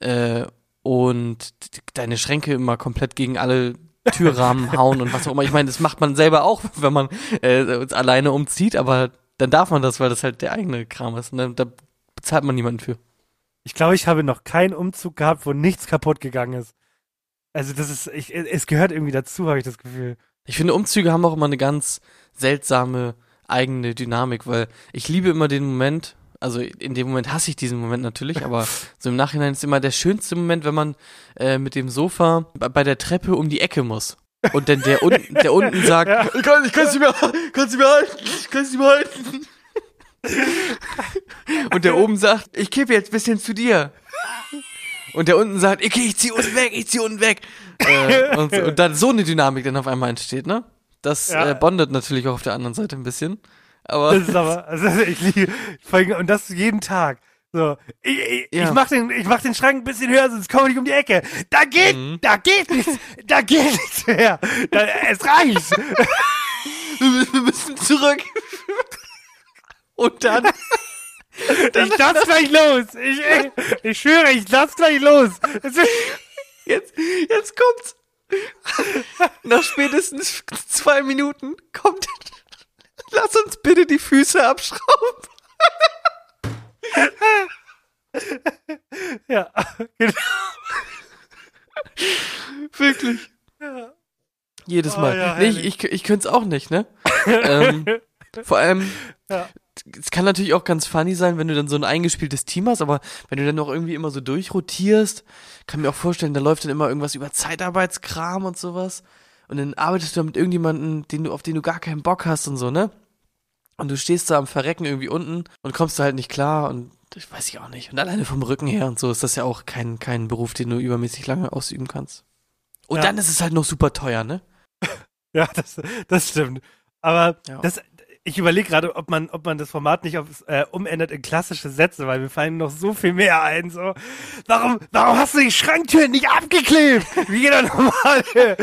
äh, und deine Schränke immer komplett gegen alle Türrahmen hauen und was auch immer. Ich meine, das macht man selber auch, wenn man äh, alleine umzieht, aber dann darf man das, weil das halt der eigene Kram ist. Und dann, da bezahlt man niemanden für. Ich glaube, ich habe noch keinen Umzug gehabt, wo nichts kaputt gegangen ist. Also das ist, ich, es gehört irgendwie dazu, habe ich das Gefühl. Ich finde, Umzüge haben auch immer eine ganz seltsame eigene Dynamik, weil ich liebe immer den Moment, also in dem Moment hasse ich diesen Moment natürlich, aber so im Nachhinein ist immer der schönste Moment, wenn man äh, mit dem Sofa bei der Treppe um die Ecke muss. Und dann der, unten der unten sagt, Ja. ich kann ich kann's nicht mehr, kann's nicht mehr halten, ich kann's nicht mehr halten. Und der oben sagt, ich kippe jetzt ein bisschen zu dir. Und der unten sagt, okay, ich zieh unten weg, ich zieh unten weg. Äh, und, und dann so eine Dynamik dann auf einmal entsteht, ne? Das Ja. äh, bondet natürlich auch auf der anderen Seite ein bisschen. Aber Das ist aber, also ich liebe, und das jeden Tag. So, ich, ich, Ja. ich mach den, ich mach den Schrank ein bisschen höher, sonst komme ich um die Ecke. Da geht, Mhm. da geht nichts, da geht nichts mehr. Da, es reicht. wir müssen zurück. Und dann, Ich lass gleich los. Ich, ich, ich schwöre, ich lass gleich los. Jetzt, jetzt kommt's. Nach spätestens zwei Minuten kommt. Lass uns bitte die Füße abschrauben. Ja, genau. Wirklich. Jedes Oh, Mal. ja, nee, ich, ich, ich könnte es auch nicht, ne? ähm, vor allem, Ja. Es kann natürlich auch ganz funny sein, wenn du dann so ein eingespieltes Team hast, aber wenn du dann noch irgendwie immer so durchrotierst, kann mir auch vorstellen, da läuft dann immer irgendwas über Zeitarbeitskram und sowas. Und dann arbeitest du mit irgendjemandem, den du, auf den du gar keinen Bock hast und so, ne? Und du stehst da am Verrecken irgendwie unten und kommst da halt nicht klar und ich weiß ich auch nicht. Und alleine vom Rücken her und so ist das ja auch kein, kein Beruf, den du übermäßig lange ausüben kannst. Und Ja. dann ist es halt noch super teuer, ne? Ja, das, das stimmt. Aber Ja. das, ich überlege gerade, ob man, ob man das Format nicht auf, äh, umändert in klassische Sätze, weil mir fallen noch so viel mehr ein. So, warum, warum hast du die Schranktür nicht abgeklebt? Wie jeder normale.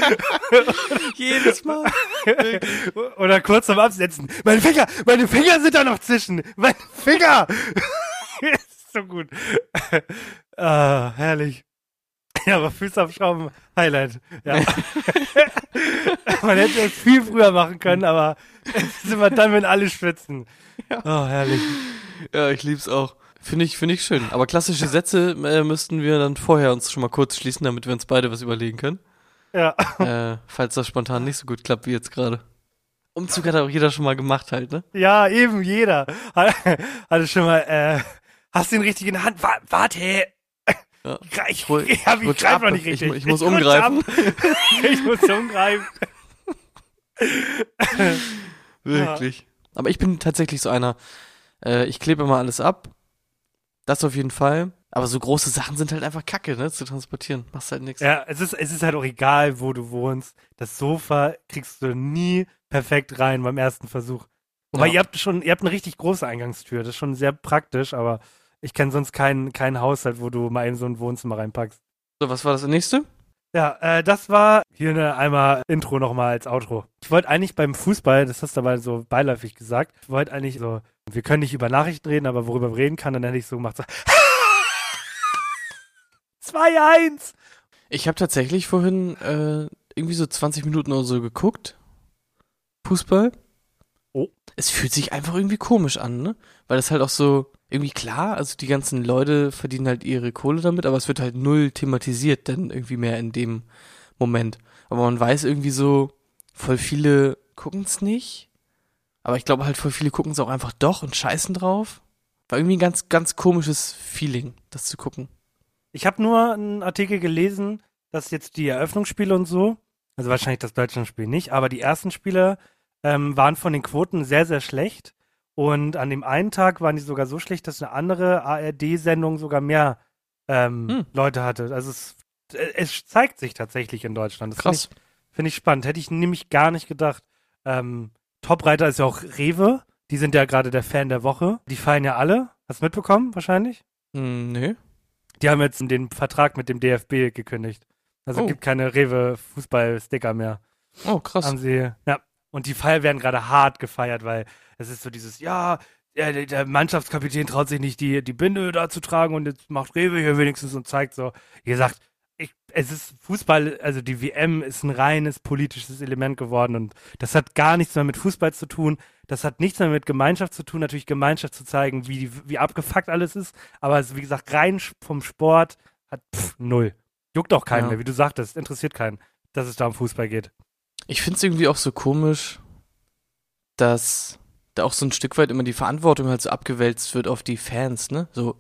Jedes Mal. Oder kurz zum Absetzen. Meine Finger, meine Finger sind da noch zwischen. Meine Finger. ist so gut. ah, herrlich. Ja, aber Füße abschrauben, Highlight. Ja. Man hätte es viel früher machen können, aber es ist immer dann, wenn alle schwitzen. Oh, herrlich. Ja, ich lieb's auch. Finde ich, finde ich schön. Aber klassische Sätze äh, müssten wir dann vorher uns schon mal kurz schließen, damit wir uns beide was überlegen können. Ja. äh, falls das spontan nicht so gut klappt wie jetzt gerade. Umzug hat auch jeder schon mal gemacht halt, ne? Ja, eben jeder. Hat- Hatte schon mal, äh, hast du den richtigen Hand? Wa- Warte. Ja. Ich, Hol- ich, hab- ich rutsch greif ab. noch nicht Ich richtig. mu- ich muss umgreifen. ich muss umgreifen. Wirklich. Aber ich bin tatsächlich so einer. Äh, ich klebe immer alles ab. Das auf jeden Fall. Aber so große Sachen sind halt einfach kacke, ne? Zu transportieren. Machst halt nichts. Ja, es ist, es ist halt auch egal, wo du wohnst. Das Sofa kriegst du nie perfekt rein beim ersten Versuch. Wobei Ja. ihr habt schon, ihr habt eine richtig große Eingangstür. Das ist schon sehr praktisch, aber ich kenne sonst keinen keinen Haushalt, wo du mal in so ein Wohnzimmer reinpackst. So, was war das nächste? Ja, äh, das war hier eine einmal Intro nochmal als Outro. Ich wollte eigentlich beim Fußball, das hast du aber so beiläufig gesagt, ich wollte eigentlich so, wir können nicht über Nachrichten reden, aber worüber wir reden kann, dann hätte ich so gemacht, so 2-1! Ich habe tatsächlich vorhin äh, irgendwie so 20 Minuten oder so geguckt. Fußball. Oh. Es fühlt sich einfach irgendwie komisch an, ne? Weil das halt auch so, irgendwie klar, also die ganzen Leute verdienen halt ihre Kohle damit, aber es wird halt null thematisiert dann irgendwie mehr in dem Moment. Aber man weiß irgendwie so, voll viele gucken es nicht. Aber ich glaube halt, voll viele gucken es auch einfach doch und scheißen drauf. War irgendwie ein ganz, ganz komisches Feeling, das zu gucken. Ich habe nur einen Artikel gelesen, dass jetzt die Eröffnungsspiele und so, also wahrscheinlich das Deutschlandspiel nicht, aber die ersten Spiele ähm, waren von den Quoten sehr, sehr schlecht. Und an dem einen Tag waren die sogar so schlecht, dass eine andere ARD-Sendung sogar mehr ähm, Hm. Leute hatte. Also es, äh, es zeigt sich tatsächlich in Deutschland. Das finde Krass. ich, find ich spannend. Hätte ich nämlich gar nicht gedacht. Ähm, Topreiter ist ja auch Rewe. Die sind ja gerade der Fan der Woche. Die feiern ja alle. Hast du mitbekommen, wahrscheinlich? Hm, nö. Die haben jetzt den Vertrag mit dem DFB gekündigt. Also Oh. gibt keine Rewe-Fußball-Sticker mehr. Oh, krass. Haben sie, ja. Und die Feier werden gerade hart gefeiert, weil es ist so dieses, ja, der, der- Mannschaftskapitän traut sich nicht, die, die Binde da zu tragen und jetzt macht Rewe hier wenigstens und zeigt so, wie gesagt, ich, es ist Fußball, also die WM ist ein reines politisches Element geworden und das hat gar nichts mehr mit Fußball zu tun. Das hat nichts mehr mit Gemeinschaft zu tun, natürlich Gemeinschaft zu zeigen, wie, wie abgefuckt alles ist. Aber es, wie gesagt, rein vom Sport hat pff, null. Juckt auch keinen Ja. mehr, wie du sagtest, interessiert keinen, dass es da um Fußball geht. Ich finde es irgendwie auch so komisch, dass da auch so ein Stück weit immer die Verantwortung halt so abgewälzt wird auf die Fans, ne? So,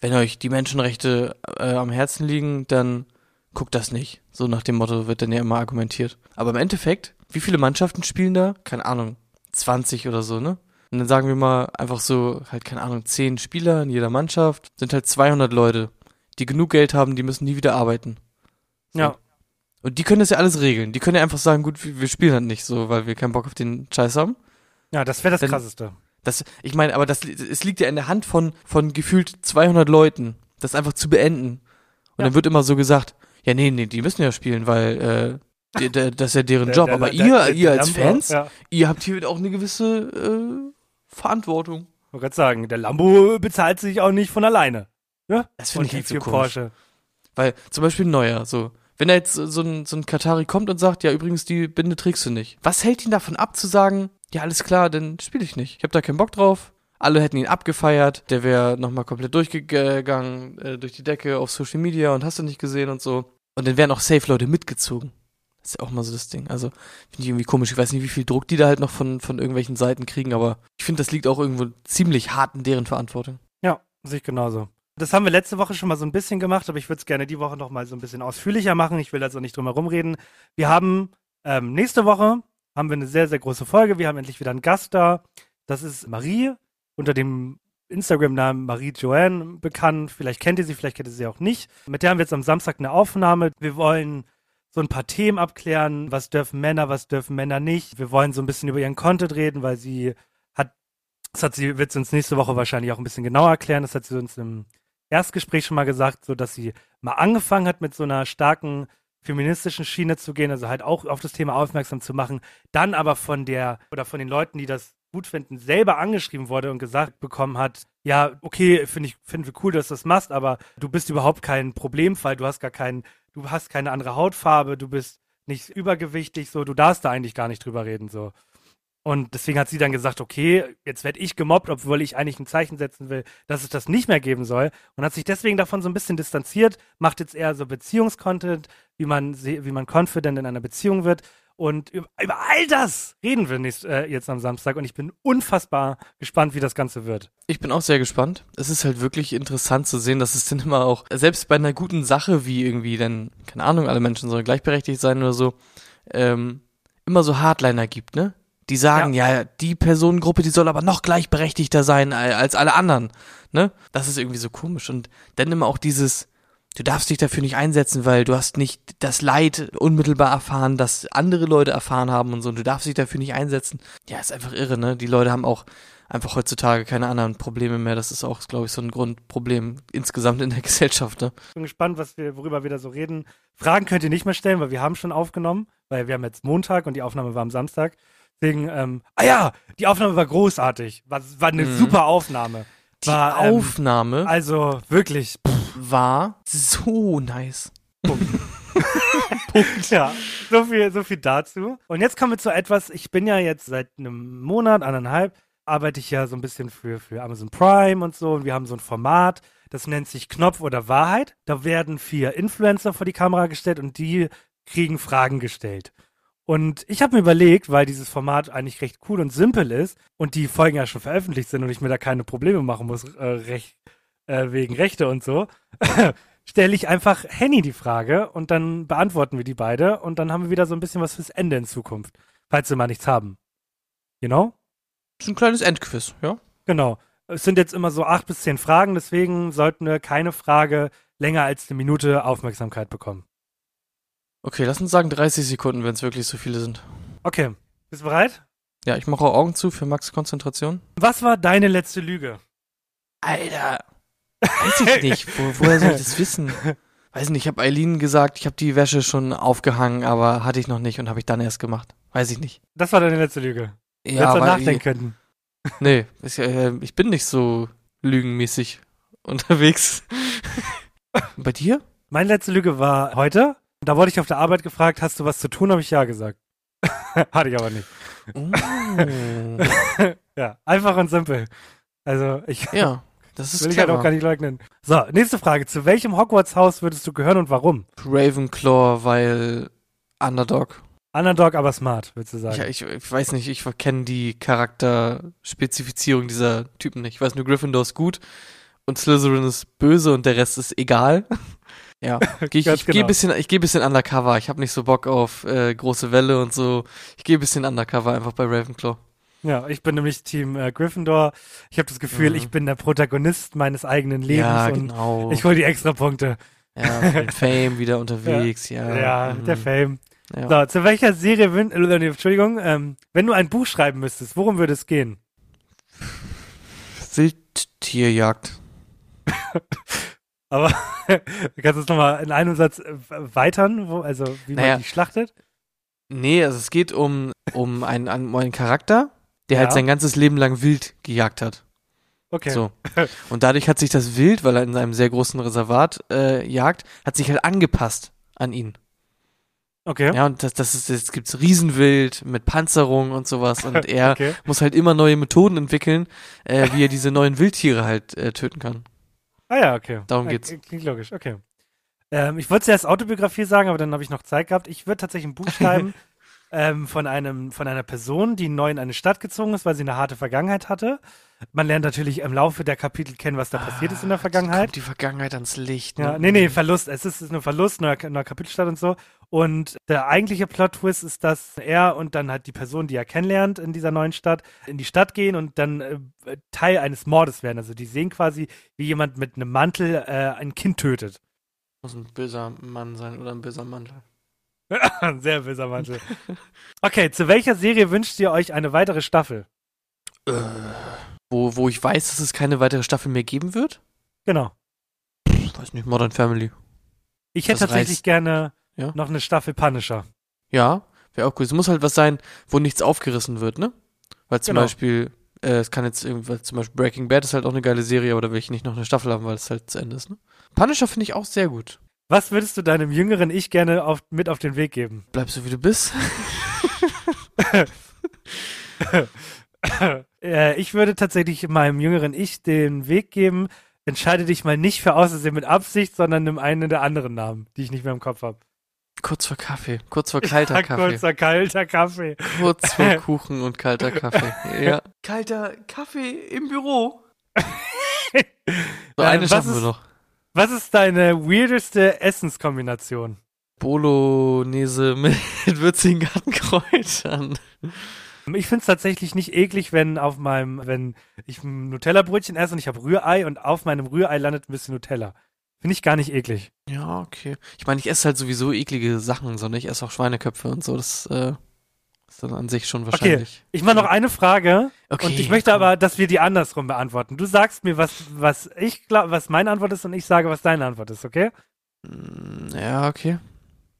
wenn euch die Menschenrechte äh, am Herzen liegen, dann guckt das nicht. So nach dem Motto wird dann ja immer argumentiert. Aber im Endeffekt, wie viele Mannschaften spielen da? Keine Ahnung, 20 oder so, ne? Und dann sagen wir mal einfach so, halt keine Ahnung, 10 Spieler in jeder Mannschaft, sind halt 200 Leute, die genug Geld haben, die müssen nie wieder arbeiten. So. Ja. Und die können das ja alles regeln. Die können ja einfach sagen, gut, wir wir spielen halt nicht so, weil wir keinen Bock auf den Scheiß haben. Ja, das wäre das Wenn- Krasseste. Das, ich meine, aber das, es liegt ja in der Hand von, von gefühlt 200 Leuten, das einfach zu beenden. Und Ja. dann wird immer so gesagt, ja, nee, nee, die müssen ja spielen, weil, äh, die, der, das ist ja deren Der- Job. der- aber der- ihr, ihr als Lambo, Fans, Ja. ihr habt hier auch eine gewisse, äh, Verantwortung. Ich wollte gerade sagen, der Lambo bezahlt sich auch nicht von alleine. Ne? Das finde ich halt so. Porsche. Weil zum Beispiel ein Neuer, so. Wenn er jetzt so ein, so ein Katari kommt und sagt, ja, übrigens, die Binde trägst du nicht. Was hält ihn davon ab zu sagen, ja, alles klar, dann spiele ich nicht. Ich habe da keinen Bock drauf. Alle hätten ihn abgefeiert. Der wäre nochmal komplett durchgegangen, äh, durch die Decke auf Social Media und hast du nicht gesehen und so. Und dann wären auch safe Leute mitgezogen. Das ist ja auch mal so das Ding. Also, finde ich irgendwie komisch. Ich weiß nicht, wie viel Druck die da halt noch von, von irgendwelchen Seiten kriegen, aber ich finde, das liegt auch irgendwo ziemlich hart in deren Verantwortung. Ja, sehe ich genauso. Das haben wir letzte Woche schon mal so ein bisschen gemacht, aber ich würde es gerne die Woche noch mal so ein bisschen ausführlicher machen. Ich will also nicht drum herum reden. Wir haben ähm, nächste Woche haben wir eine sehr, sehr große Folge. Wir haben endlich wieder einen Gast da. Das ist Marie, unter dem Instagram-Namen Marie Joanne bekannt. Vielleicht kennt ihr sie, vielleicht kennt ihr sie auch nicht. Mit der haben wir jetzt am Samstag eine Aufnahme. Wir wollen so ein paar Themen abklären. Was dürfen Männer, was dürfen Männer nicht? Wir wollen so ein bisschen über ihren Content reden, weil sie hat, das hat sie, wird sie uns nächste Woche wahrscheinlich auch ein bisschen genauer erklären. Das hat sie uns im Erstgespräch schon mal gesagt, so dass sie mal angefangen hat mit so einer starken feministischen Schiene zu gehen, also halt auch auf das Thema aufmerksam zu machen, dann aber von der oder von den Leuten, die das gut finden, selber angeschrieben wurde und gesagt bekommen hat, ja, okay, finde ich, finden wir cool, dass du das machst, aber du bist überhaupt kein Problemfall, du hast gar keinen, du hast keine andere Hautfarbe, du bist nicht übergewichtig, so, du darfst da eigentlich gar nicht drüber reden, so. Und deswegen hat sie dann gesagt, okay, jetzt werde ich gemobbt, obwohl ich eigentlich ein Zeichen setzen will, dass es das nicht mehr geben soll. Und hat sich deswegen davon so ein bisschen distanziert, macht jetzt eher so Beziehungscontent, wie man, wie man confident in einer Beziehung wird. Und über, all das reden wir nicht, äh, jetzt am Samstag. Und ich bin unfassbar gespannt, wie das Ganze wird. Ich bin auch sehr gespannt. Es ist halt wirklich interessant zu sehen, dass es dann immer auch, selbst bei einer guten Sache wie irgendwie dann, keine Ahnung, alle Menschen sollen gleichberechtigt sein oder so, ähm, immer so Hardliner gibt, ne? Die sagen, ja. die Personengruppe, die soll aber noch gleichberechtigter sein al- als alle anderen, ne? Das ist irgendwie so komisch. Und dann immer auch dieses, du darfst dich dafür nicht einsetzen, weil du hast nicht das Leid unmittelbar erfahren, das andere Leute erfahren haben und so. Und du darfst dich dafür nicht einsetzen. Ja, ist einfach irre, ne? Die Leute haben auch einfach heutzutage keine anderen Probleme mehr. Das ist auch, glaube ich, so ein Grundproblem insgesamt in der Gesellschaft, ne? Bin gespannt, was wir, worüber wir da so reden. Fragen könnt ihr nicht mehr stellen, weil wir haben schon aufgenommen, weil wir haben jetzt Montag und die Aufnahme war am Samstag. Deswegen, ähm, ah ja, die Aufnahme war großartig. War, war eine Mhm. super Aufnahme. Die War, ähm, Aufnahme Also wirklich, war so nice. ja, so viel, so viel dazu. Und jetzt kommen wir zu etwas, ich bin ja jetzt seit einem Monat, anderthalb, arbeite ich ja so ein bisschen für, für Amazon Prime und so. Und wir haben so ein Format, das nennt sich Knopf oder Wahrheit. Da werden vier Influencer vor die Kamera gestellt und die kriegen Fragen gestellt. Und ich habe mir überlegt, weil dieses Format eigentlich recht cool und simpel ist und die Folgen ja schon veröffentlicht sind und ich mir da keine Probleme machen muss, äh, recht, äh, wegen Rechte und so, stelle ich einfach Henny die Frage und dann beantworten wir die beide und dann haben wir wieder so ein bisschen was fürs Ende in Zukunft, falls wir mal nichts haben. You know? Das ist ein kleines Endquiz, ja? Genau. Es sind jetzt immer so acht bis zehn Fragen, deswegen sollten wir keine Frage länger als eine Minute Aufmerksamkeit bekommen. Okay, lass uns sagen 30 Sekunden, wenn es wirklich so viele sind. Okay, bist du bereit? Ja, ich mache Augen zu für Max Konzentration. Was war deine letzte Lüge? Alter. Weiß ich nicht. Wo, woher soll ich das wissen? Weiß nicht, ich habe Eileen gesagt, ich habe die Wäsche schon aufgehangen, aber hatte ich noch nicht und habe ich dann erst gemacht. Weiß ich nicht. Das war deine letzte Lüge. Ja, Hättest nachdenken können. nee, ja, äh, ich bin nicht so lügenmäßig unterwegs. Bei dir? Meine letzte Lüge war heute. Da wurde ich auf der Arbeit gefragt, hast du was zu tun? Habe ich ja gesagt. Hatte ich aber nicht. Oh. Ja, einfach und simpel. Also, ich ja, das ist will ich halt auch clever. gar nicht leugnen. So, nächste Frage. Zu welchem Hogwarts-Haus würdest du gehören und warum? Ravenclaw, weil Underdog. Underdog, aber smart, würdest du sagen. ich, ich weiß nicht, ich kenne die Charakterspezifizierung dieser Typen nicht. Ich weiß nur, Gryffindor ist gut und Slytherin ist böse und der Rest ist egal. Ja, geh ich, ich gehe genau. bisschen, ich gehe bisschen undercover. Ich habe nicht so Bock auf äh, große Welle und so. Ich gehe bisschen undercover einfach bei Ravenclaw. Ja, ich bin nämlich Team äh, Gryffindor. Ich habe das Gefühl, Mhm. ich bin der Protagonist meines eigenen Lebens ja, und genau. ich hole die extra Punkte. ja, Fame wieder unterwegs. Ja, Ja, mhm. der Fame. Ja. So, zu welcher Serie, wün- äh, Entschuldigung, ähm, wenn du ein Buch schreiben müsstest, worum würde es gehen? Wildtierjagd. Aber du kannst es nochmal in einem Satz äh, weitern, wo, also wie Naja. man die schlachtet? Nee, also es geht um, um einen, um einen Charakter, der halt Ja. sein ganzes Leben lang wild gejagt hat. Okay. So. Und dadurch hat sich das Wild, weil er in einem sehr großen Reservat äh, jagt, hat sich halt angepasst an ihn. Okay. Ja, und das, das ist, jetzt gibt's Riesenwild mit Panzerung und sowas und er Okay. muss halt immer neue Methoden entwickeln, äh, wie er diese neuen Wildtiere halt äh, töten kann. Ah ja, okay. Darum Ja, geht's. Klingt logisch, okay. Ähm, ich wollte es erst Autobiografie sagen, aber dann habe ich noch Zeit gehabt. Ich würde tatsächlich ein Buch schreiben ähm, von, einem, von einer Person, die neu in eine Stadt gezogen ist, weil sie eine harte Vergangenheit hatte. Man lernt natürlich im Laufe der Kapitel kennen, was da passiert ist in der Kommt Vergangenheit. die Vergangenheit ans Licht. Ja, ne? nee, nee, Verlust. Es ist, ist nur Verlust, neuer, neuer Kapitelstadt und so. Und der eigentliche Plot-Twist ist, dass er und dann halt die Person, die er kennenlernt in dieser neuen Stadt, in die Stadt gehen und dann äh, Teil eines Mordes werden. Also die sehen quasi, wie jemand mit einem Mantel äh, ein Kind tötet. Muss ein böser Mann sein oder ein böser Mantel. Ein sehr böser Mantel. Okay, zu welcher Serie wünscht ihr euch eine weitere Staffel? Äh, wo, wo ich weiß, dass es keine weitere Staffel mehr geben wird? Genau. Ich weiß nicht, Modern Family. Ich hätte Das tatsächlich reißt- gerne Ja? noch eine Staffel Punisher. Ja, wäre auch cool. Es muss halt was sein, wo nichts aufgerissen wird, ne? Weil zum Genau. Beispiel, äh, es kann jetzt irgendwie, zum Beispiel Breaking Bad ist halt auch eine geile Serie, aber da will ich nicht noch eine Staffel haben, weil es halt zu Ende ist, ne? Punisher finde ich auch sehr gut. Was würdest du deinem jüngeren Ich gerne auf, mit auf den Weg geben? Bleib so wie du bist. äh, ich würde tatsächlich meinem jüngeren Ich den Weg geben, entscheide dich mal nicht für Außersehen mit Absicht, sondern nimm einen der anderen Namen, die ich nicht mehr im Kopf habe. Kurz vor Kaffee, kurz vor kalter Kaffee, Kurzer, kalter Kaffee. kurz vor Kuchen und kalter Kaffee. Ja. Kalter Kaffee im Büro. So, Ähm, eine was schaffen wir ist- noch. Was ist deine weirdeste Essenskombination? Bolognese mit würzigen Gartenkräutern. Ich finde es tatsächlich nicht eklig, wenn auf meinem, wenn ich ein Nutella-Brötchen esse und ich habe Rührei und auf meinem Rührei landet ein bisschen Nutella. Finde ich gar nicht eklig. Ja, okay. Ich meine, ich esse halt sowieso eklige Sachen, sondern ich esse auch Schweineköpfe und so. Das äh, ist dann an sich schon wahrscheinlich. Ich mache noch eine Frage Okay, und ich möchte aber, dass wir die andersrum beantworten. Du sagst mir, was, was ich glaube, was meine Antwort ist und ich sage, was deine Antwort ist, okay? Mm, Ja, okay.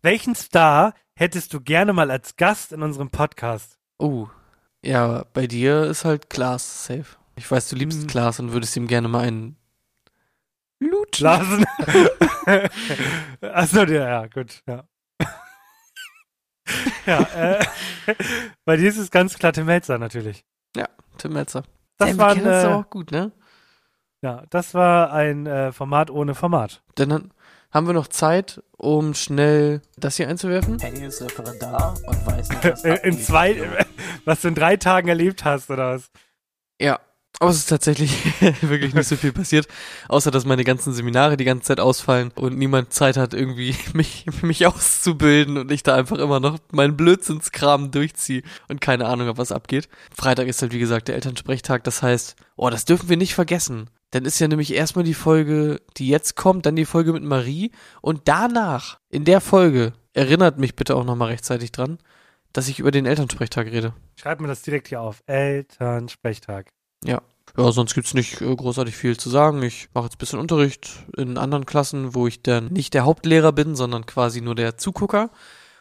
Welchen Star hättest du gerne mal als Gast in unserem Podcast? Oh. Ja, bei dir ist halt Klaas safe. Ich weiß, du liebst Hm. Klaas und würdest ihm gerne mal einen Lutschen. Blasen. Achso, ja, ja, gut, ja. ja, äh, bei dir ist es ganz klar Tim Melzer natürlich. Tim Melzer. Das war, uns äh, auch gut, ne? ja, das war ein äh, Format ohne Format. Denn dann haben wir noch Zeit, um schnell das hier einzuwerfen. Henny ist Referendar und weiß nicht, was in zwei, was du in drei Tagen erlebt hast, oder was? Ja. Aber es ist tatsächlich wirklich nicht so viel passiert, außer dass meine ganzen Seminare die ganze Zeit ausfallen und niemand Zeit hat, irgendwie mich, mich auszubilden und ich da einfach immer noch meinen Blödsinnskram durchziehe und keine Ahnung habe, was abgeht. Freitag ist halt, wie gesagt, der Elternsprechtag, das heißt, oh, das dürfen wir nicht vergessen. Dann ist ja nämlich erstmal die Folge, die jetzt kommt, dann die Folge mit Marie und danach, in der Folge, erinnert mich bitte auch nochmal rechtzeitig dran, dass ich über den Elternsprechtag rede. Schreib mir das direkt hier auf. Elternsprechtag. Ja, sonst gibt's nicht äh, großartig viel zu sagen. Ich mache jetzt ein bisschen Unterricht in anderen Klassen, wo ich dann nicht der Hauptlehrer bin, sondern quasi nur der Zugucker.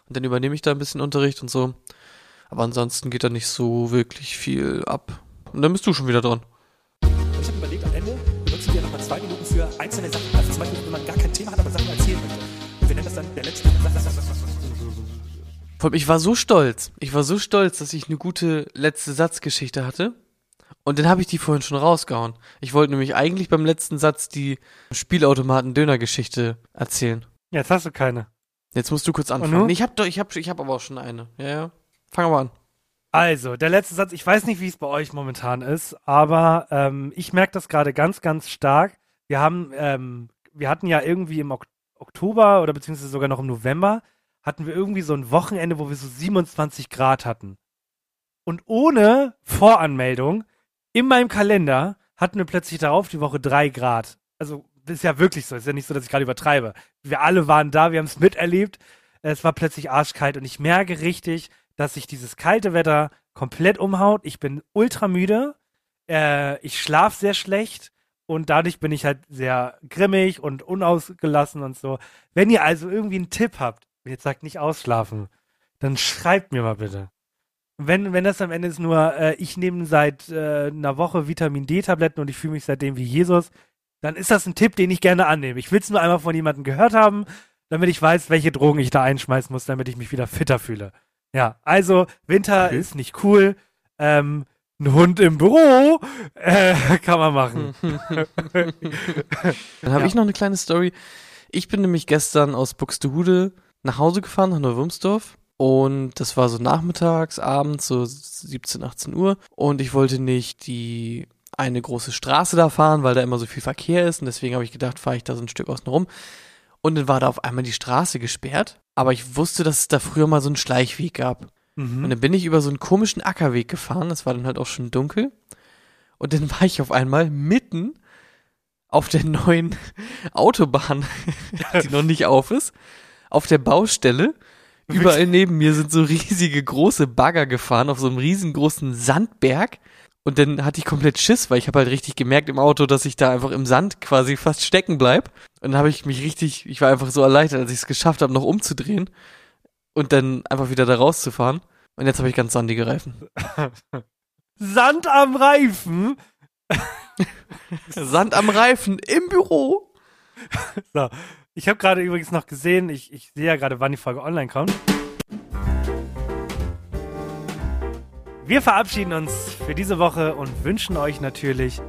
Und dann übernehme ich da ein bisschen Unterricht und so. Aber ansonsten geht da nicht so wirklich viel ab. Und dann bist du schon wieder dran. Ich habe überlegt, am Ende benutzen wir nochmal zwei Minuten für einzelne Sachen. Also zum Beispiel, wenn man gar kein Thema hat, aber Sachen erzählen möchte. Und wir nennen das dann der letzte. Ich war so stolz. Ich war so stolz, dass ich eine gute letzte Satzgeschichte hatte. Und dann habe ich die vorhin schon rausgehauen. Ich wollte nämlich eigentlich beim letzten Satz die Spielautomaten-Döner-Geschichte erzählen. Jetzt hast du keine. Jetzt musst du kurz anfangen. Nee, ich hab doch, ich hab, ich hab aber auch schon eine. Ja, ja. Fang aber an. Also, der letzte Satz, ich weiß nicht, wie es bei euch momentan ist, aber ähm, ich merke das gerade ganz, ganz stark. Wir haben, ähm, wir hatten ja irgendwie im Ok Oktober oder beziehungsweise sogar noch im November, hatten wir irgendwie so ein Wochenende, wo wir so 27 Grad hatten. Und ohne Voranmeldung in meinem Kalender hatten wir plötzlich darauf die Woche drei Grad. Also, ist ja wirklich so. Ist ja nicht so, dass ich gerade übertreibe. Wir alle waren da, wir haben es miterlebt. Es war plötzlich arschkalt und ich merke richtig, dass sich dieses kalte Wetter komplett umhaut. Ich bin ultra müde. Äh, ich schlafe sehr schlecht und dadurch bin ich halt sehr grimmig und unausgelassen und so. Wenn ihr also irgendwie einen Tipp habt, und jetzt sagt nicht ausschlafen, dann schreibt mir mal bitte. Wenn, wenn das am Ende ist nur, äh, ich nehme seit äh, einer Woche Vitamin D-Tabletten und ich fühle mich seitdem wie Jesus, dann ist das ein Tipp, den ich gerne annehme. Ich will es nur einmal von jemandem gehört haben, damit ich weiß, welche Drogen ich da einschmeißen muss, damit ich mich wieder fitter fühle. Ja, also Winter Okay. ist nicht cool. Ähm, ein Hund im Büro äh, kann man machen. Dann habe Ja. ich noch eine kleine Story. Ich bin nämlich gestern aus Buxtehude nach Hause gefahren, nach Neuwürmsdorf. Und das war so nachmittags, abends, so 17, 18 Uhr. Und ich wollte nicht die eine große Straße da fahren, weil da immer so viel Verkehr ist. Und deswegen habe ich gedacht, fahre ich da so ein Stück außen rum. Und dann war da auf einmal die Straße gesperrt. Aber ich wusste, dass es da früher mal so einen Schleichweg gab. Und Mhm. dann bin ich über so einen komischen Ackerweg gefahren. Es war dann halt auch schon dunkel. Und dann war ich auf einmal mitten auf der neuen Autobahn, die noch nicht auf ist, auf der Baustelle. Überall neben mir sind so riesige große Bagger gefahren auf so einem riesengroßen Sandberg. Und dann hatte ich komplett Schiss, weil ich habe halt richtig gemerkt im Auto, dass ich da einfach im Sand quasi fast stecken bleib. Und dann habe ich mich richtig, ich war einfach so erleichtert, als ich es geschafft habe, noch umzudrehen und dann einfach wieder da rauszufahren. Und jetzt habe ich ganz sandige Reifen. Sand am Reifen. Sand am Reifen im Büro. So. Ich habe gerade übrigens noch gesehen, ich, ich sehe ja gerade, wann die Folge online kommt. Wir verabschieden uns für diese Woche und wünschen euch natürlich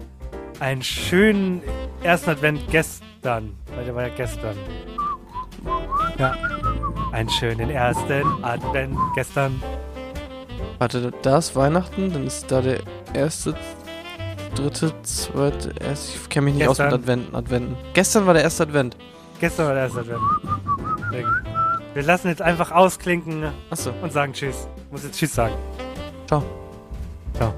einen schönen ersten Advent gestern. Weil der war ja gestern. Ja. Einen schönen ersten Advent gestern. Warte, da ist Weihnachten, dann ist da der erste, dritte, zweite, erste. Ich kenne mich nicht aus Gestern. mit Adventen, Adventen. Gestern war der erste Advent. Gestern war der erste Advent. Wir lassen jetzt einfach ausklinken Achso. und sagen Tschüss. Ich muss jetzt Tschüss sagen. Ciao. Ciao.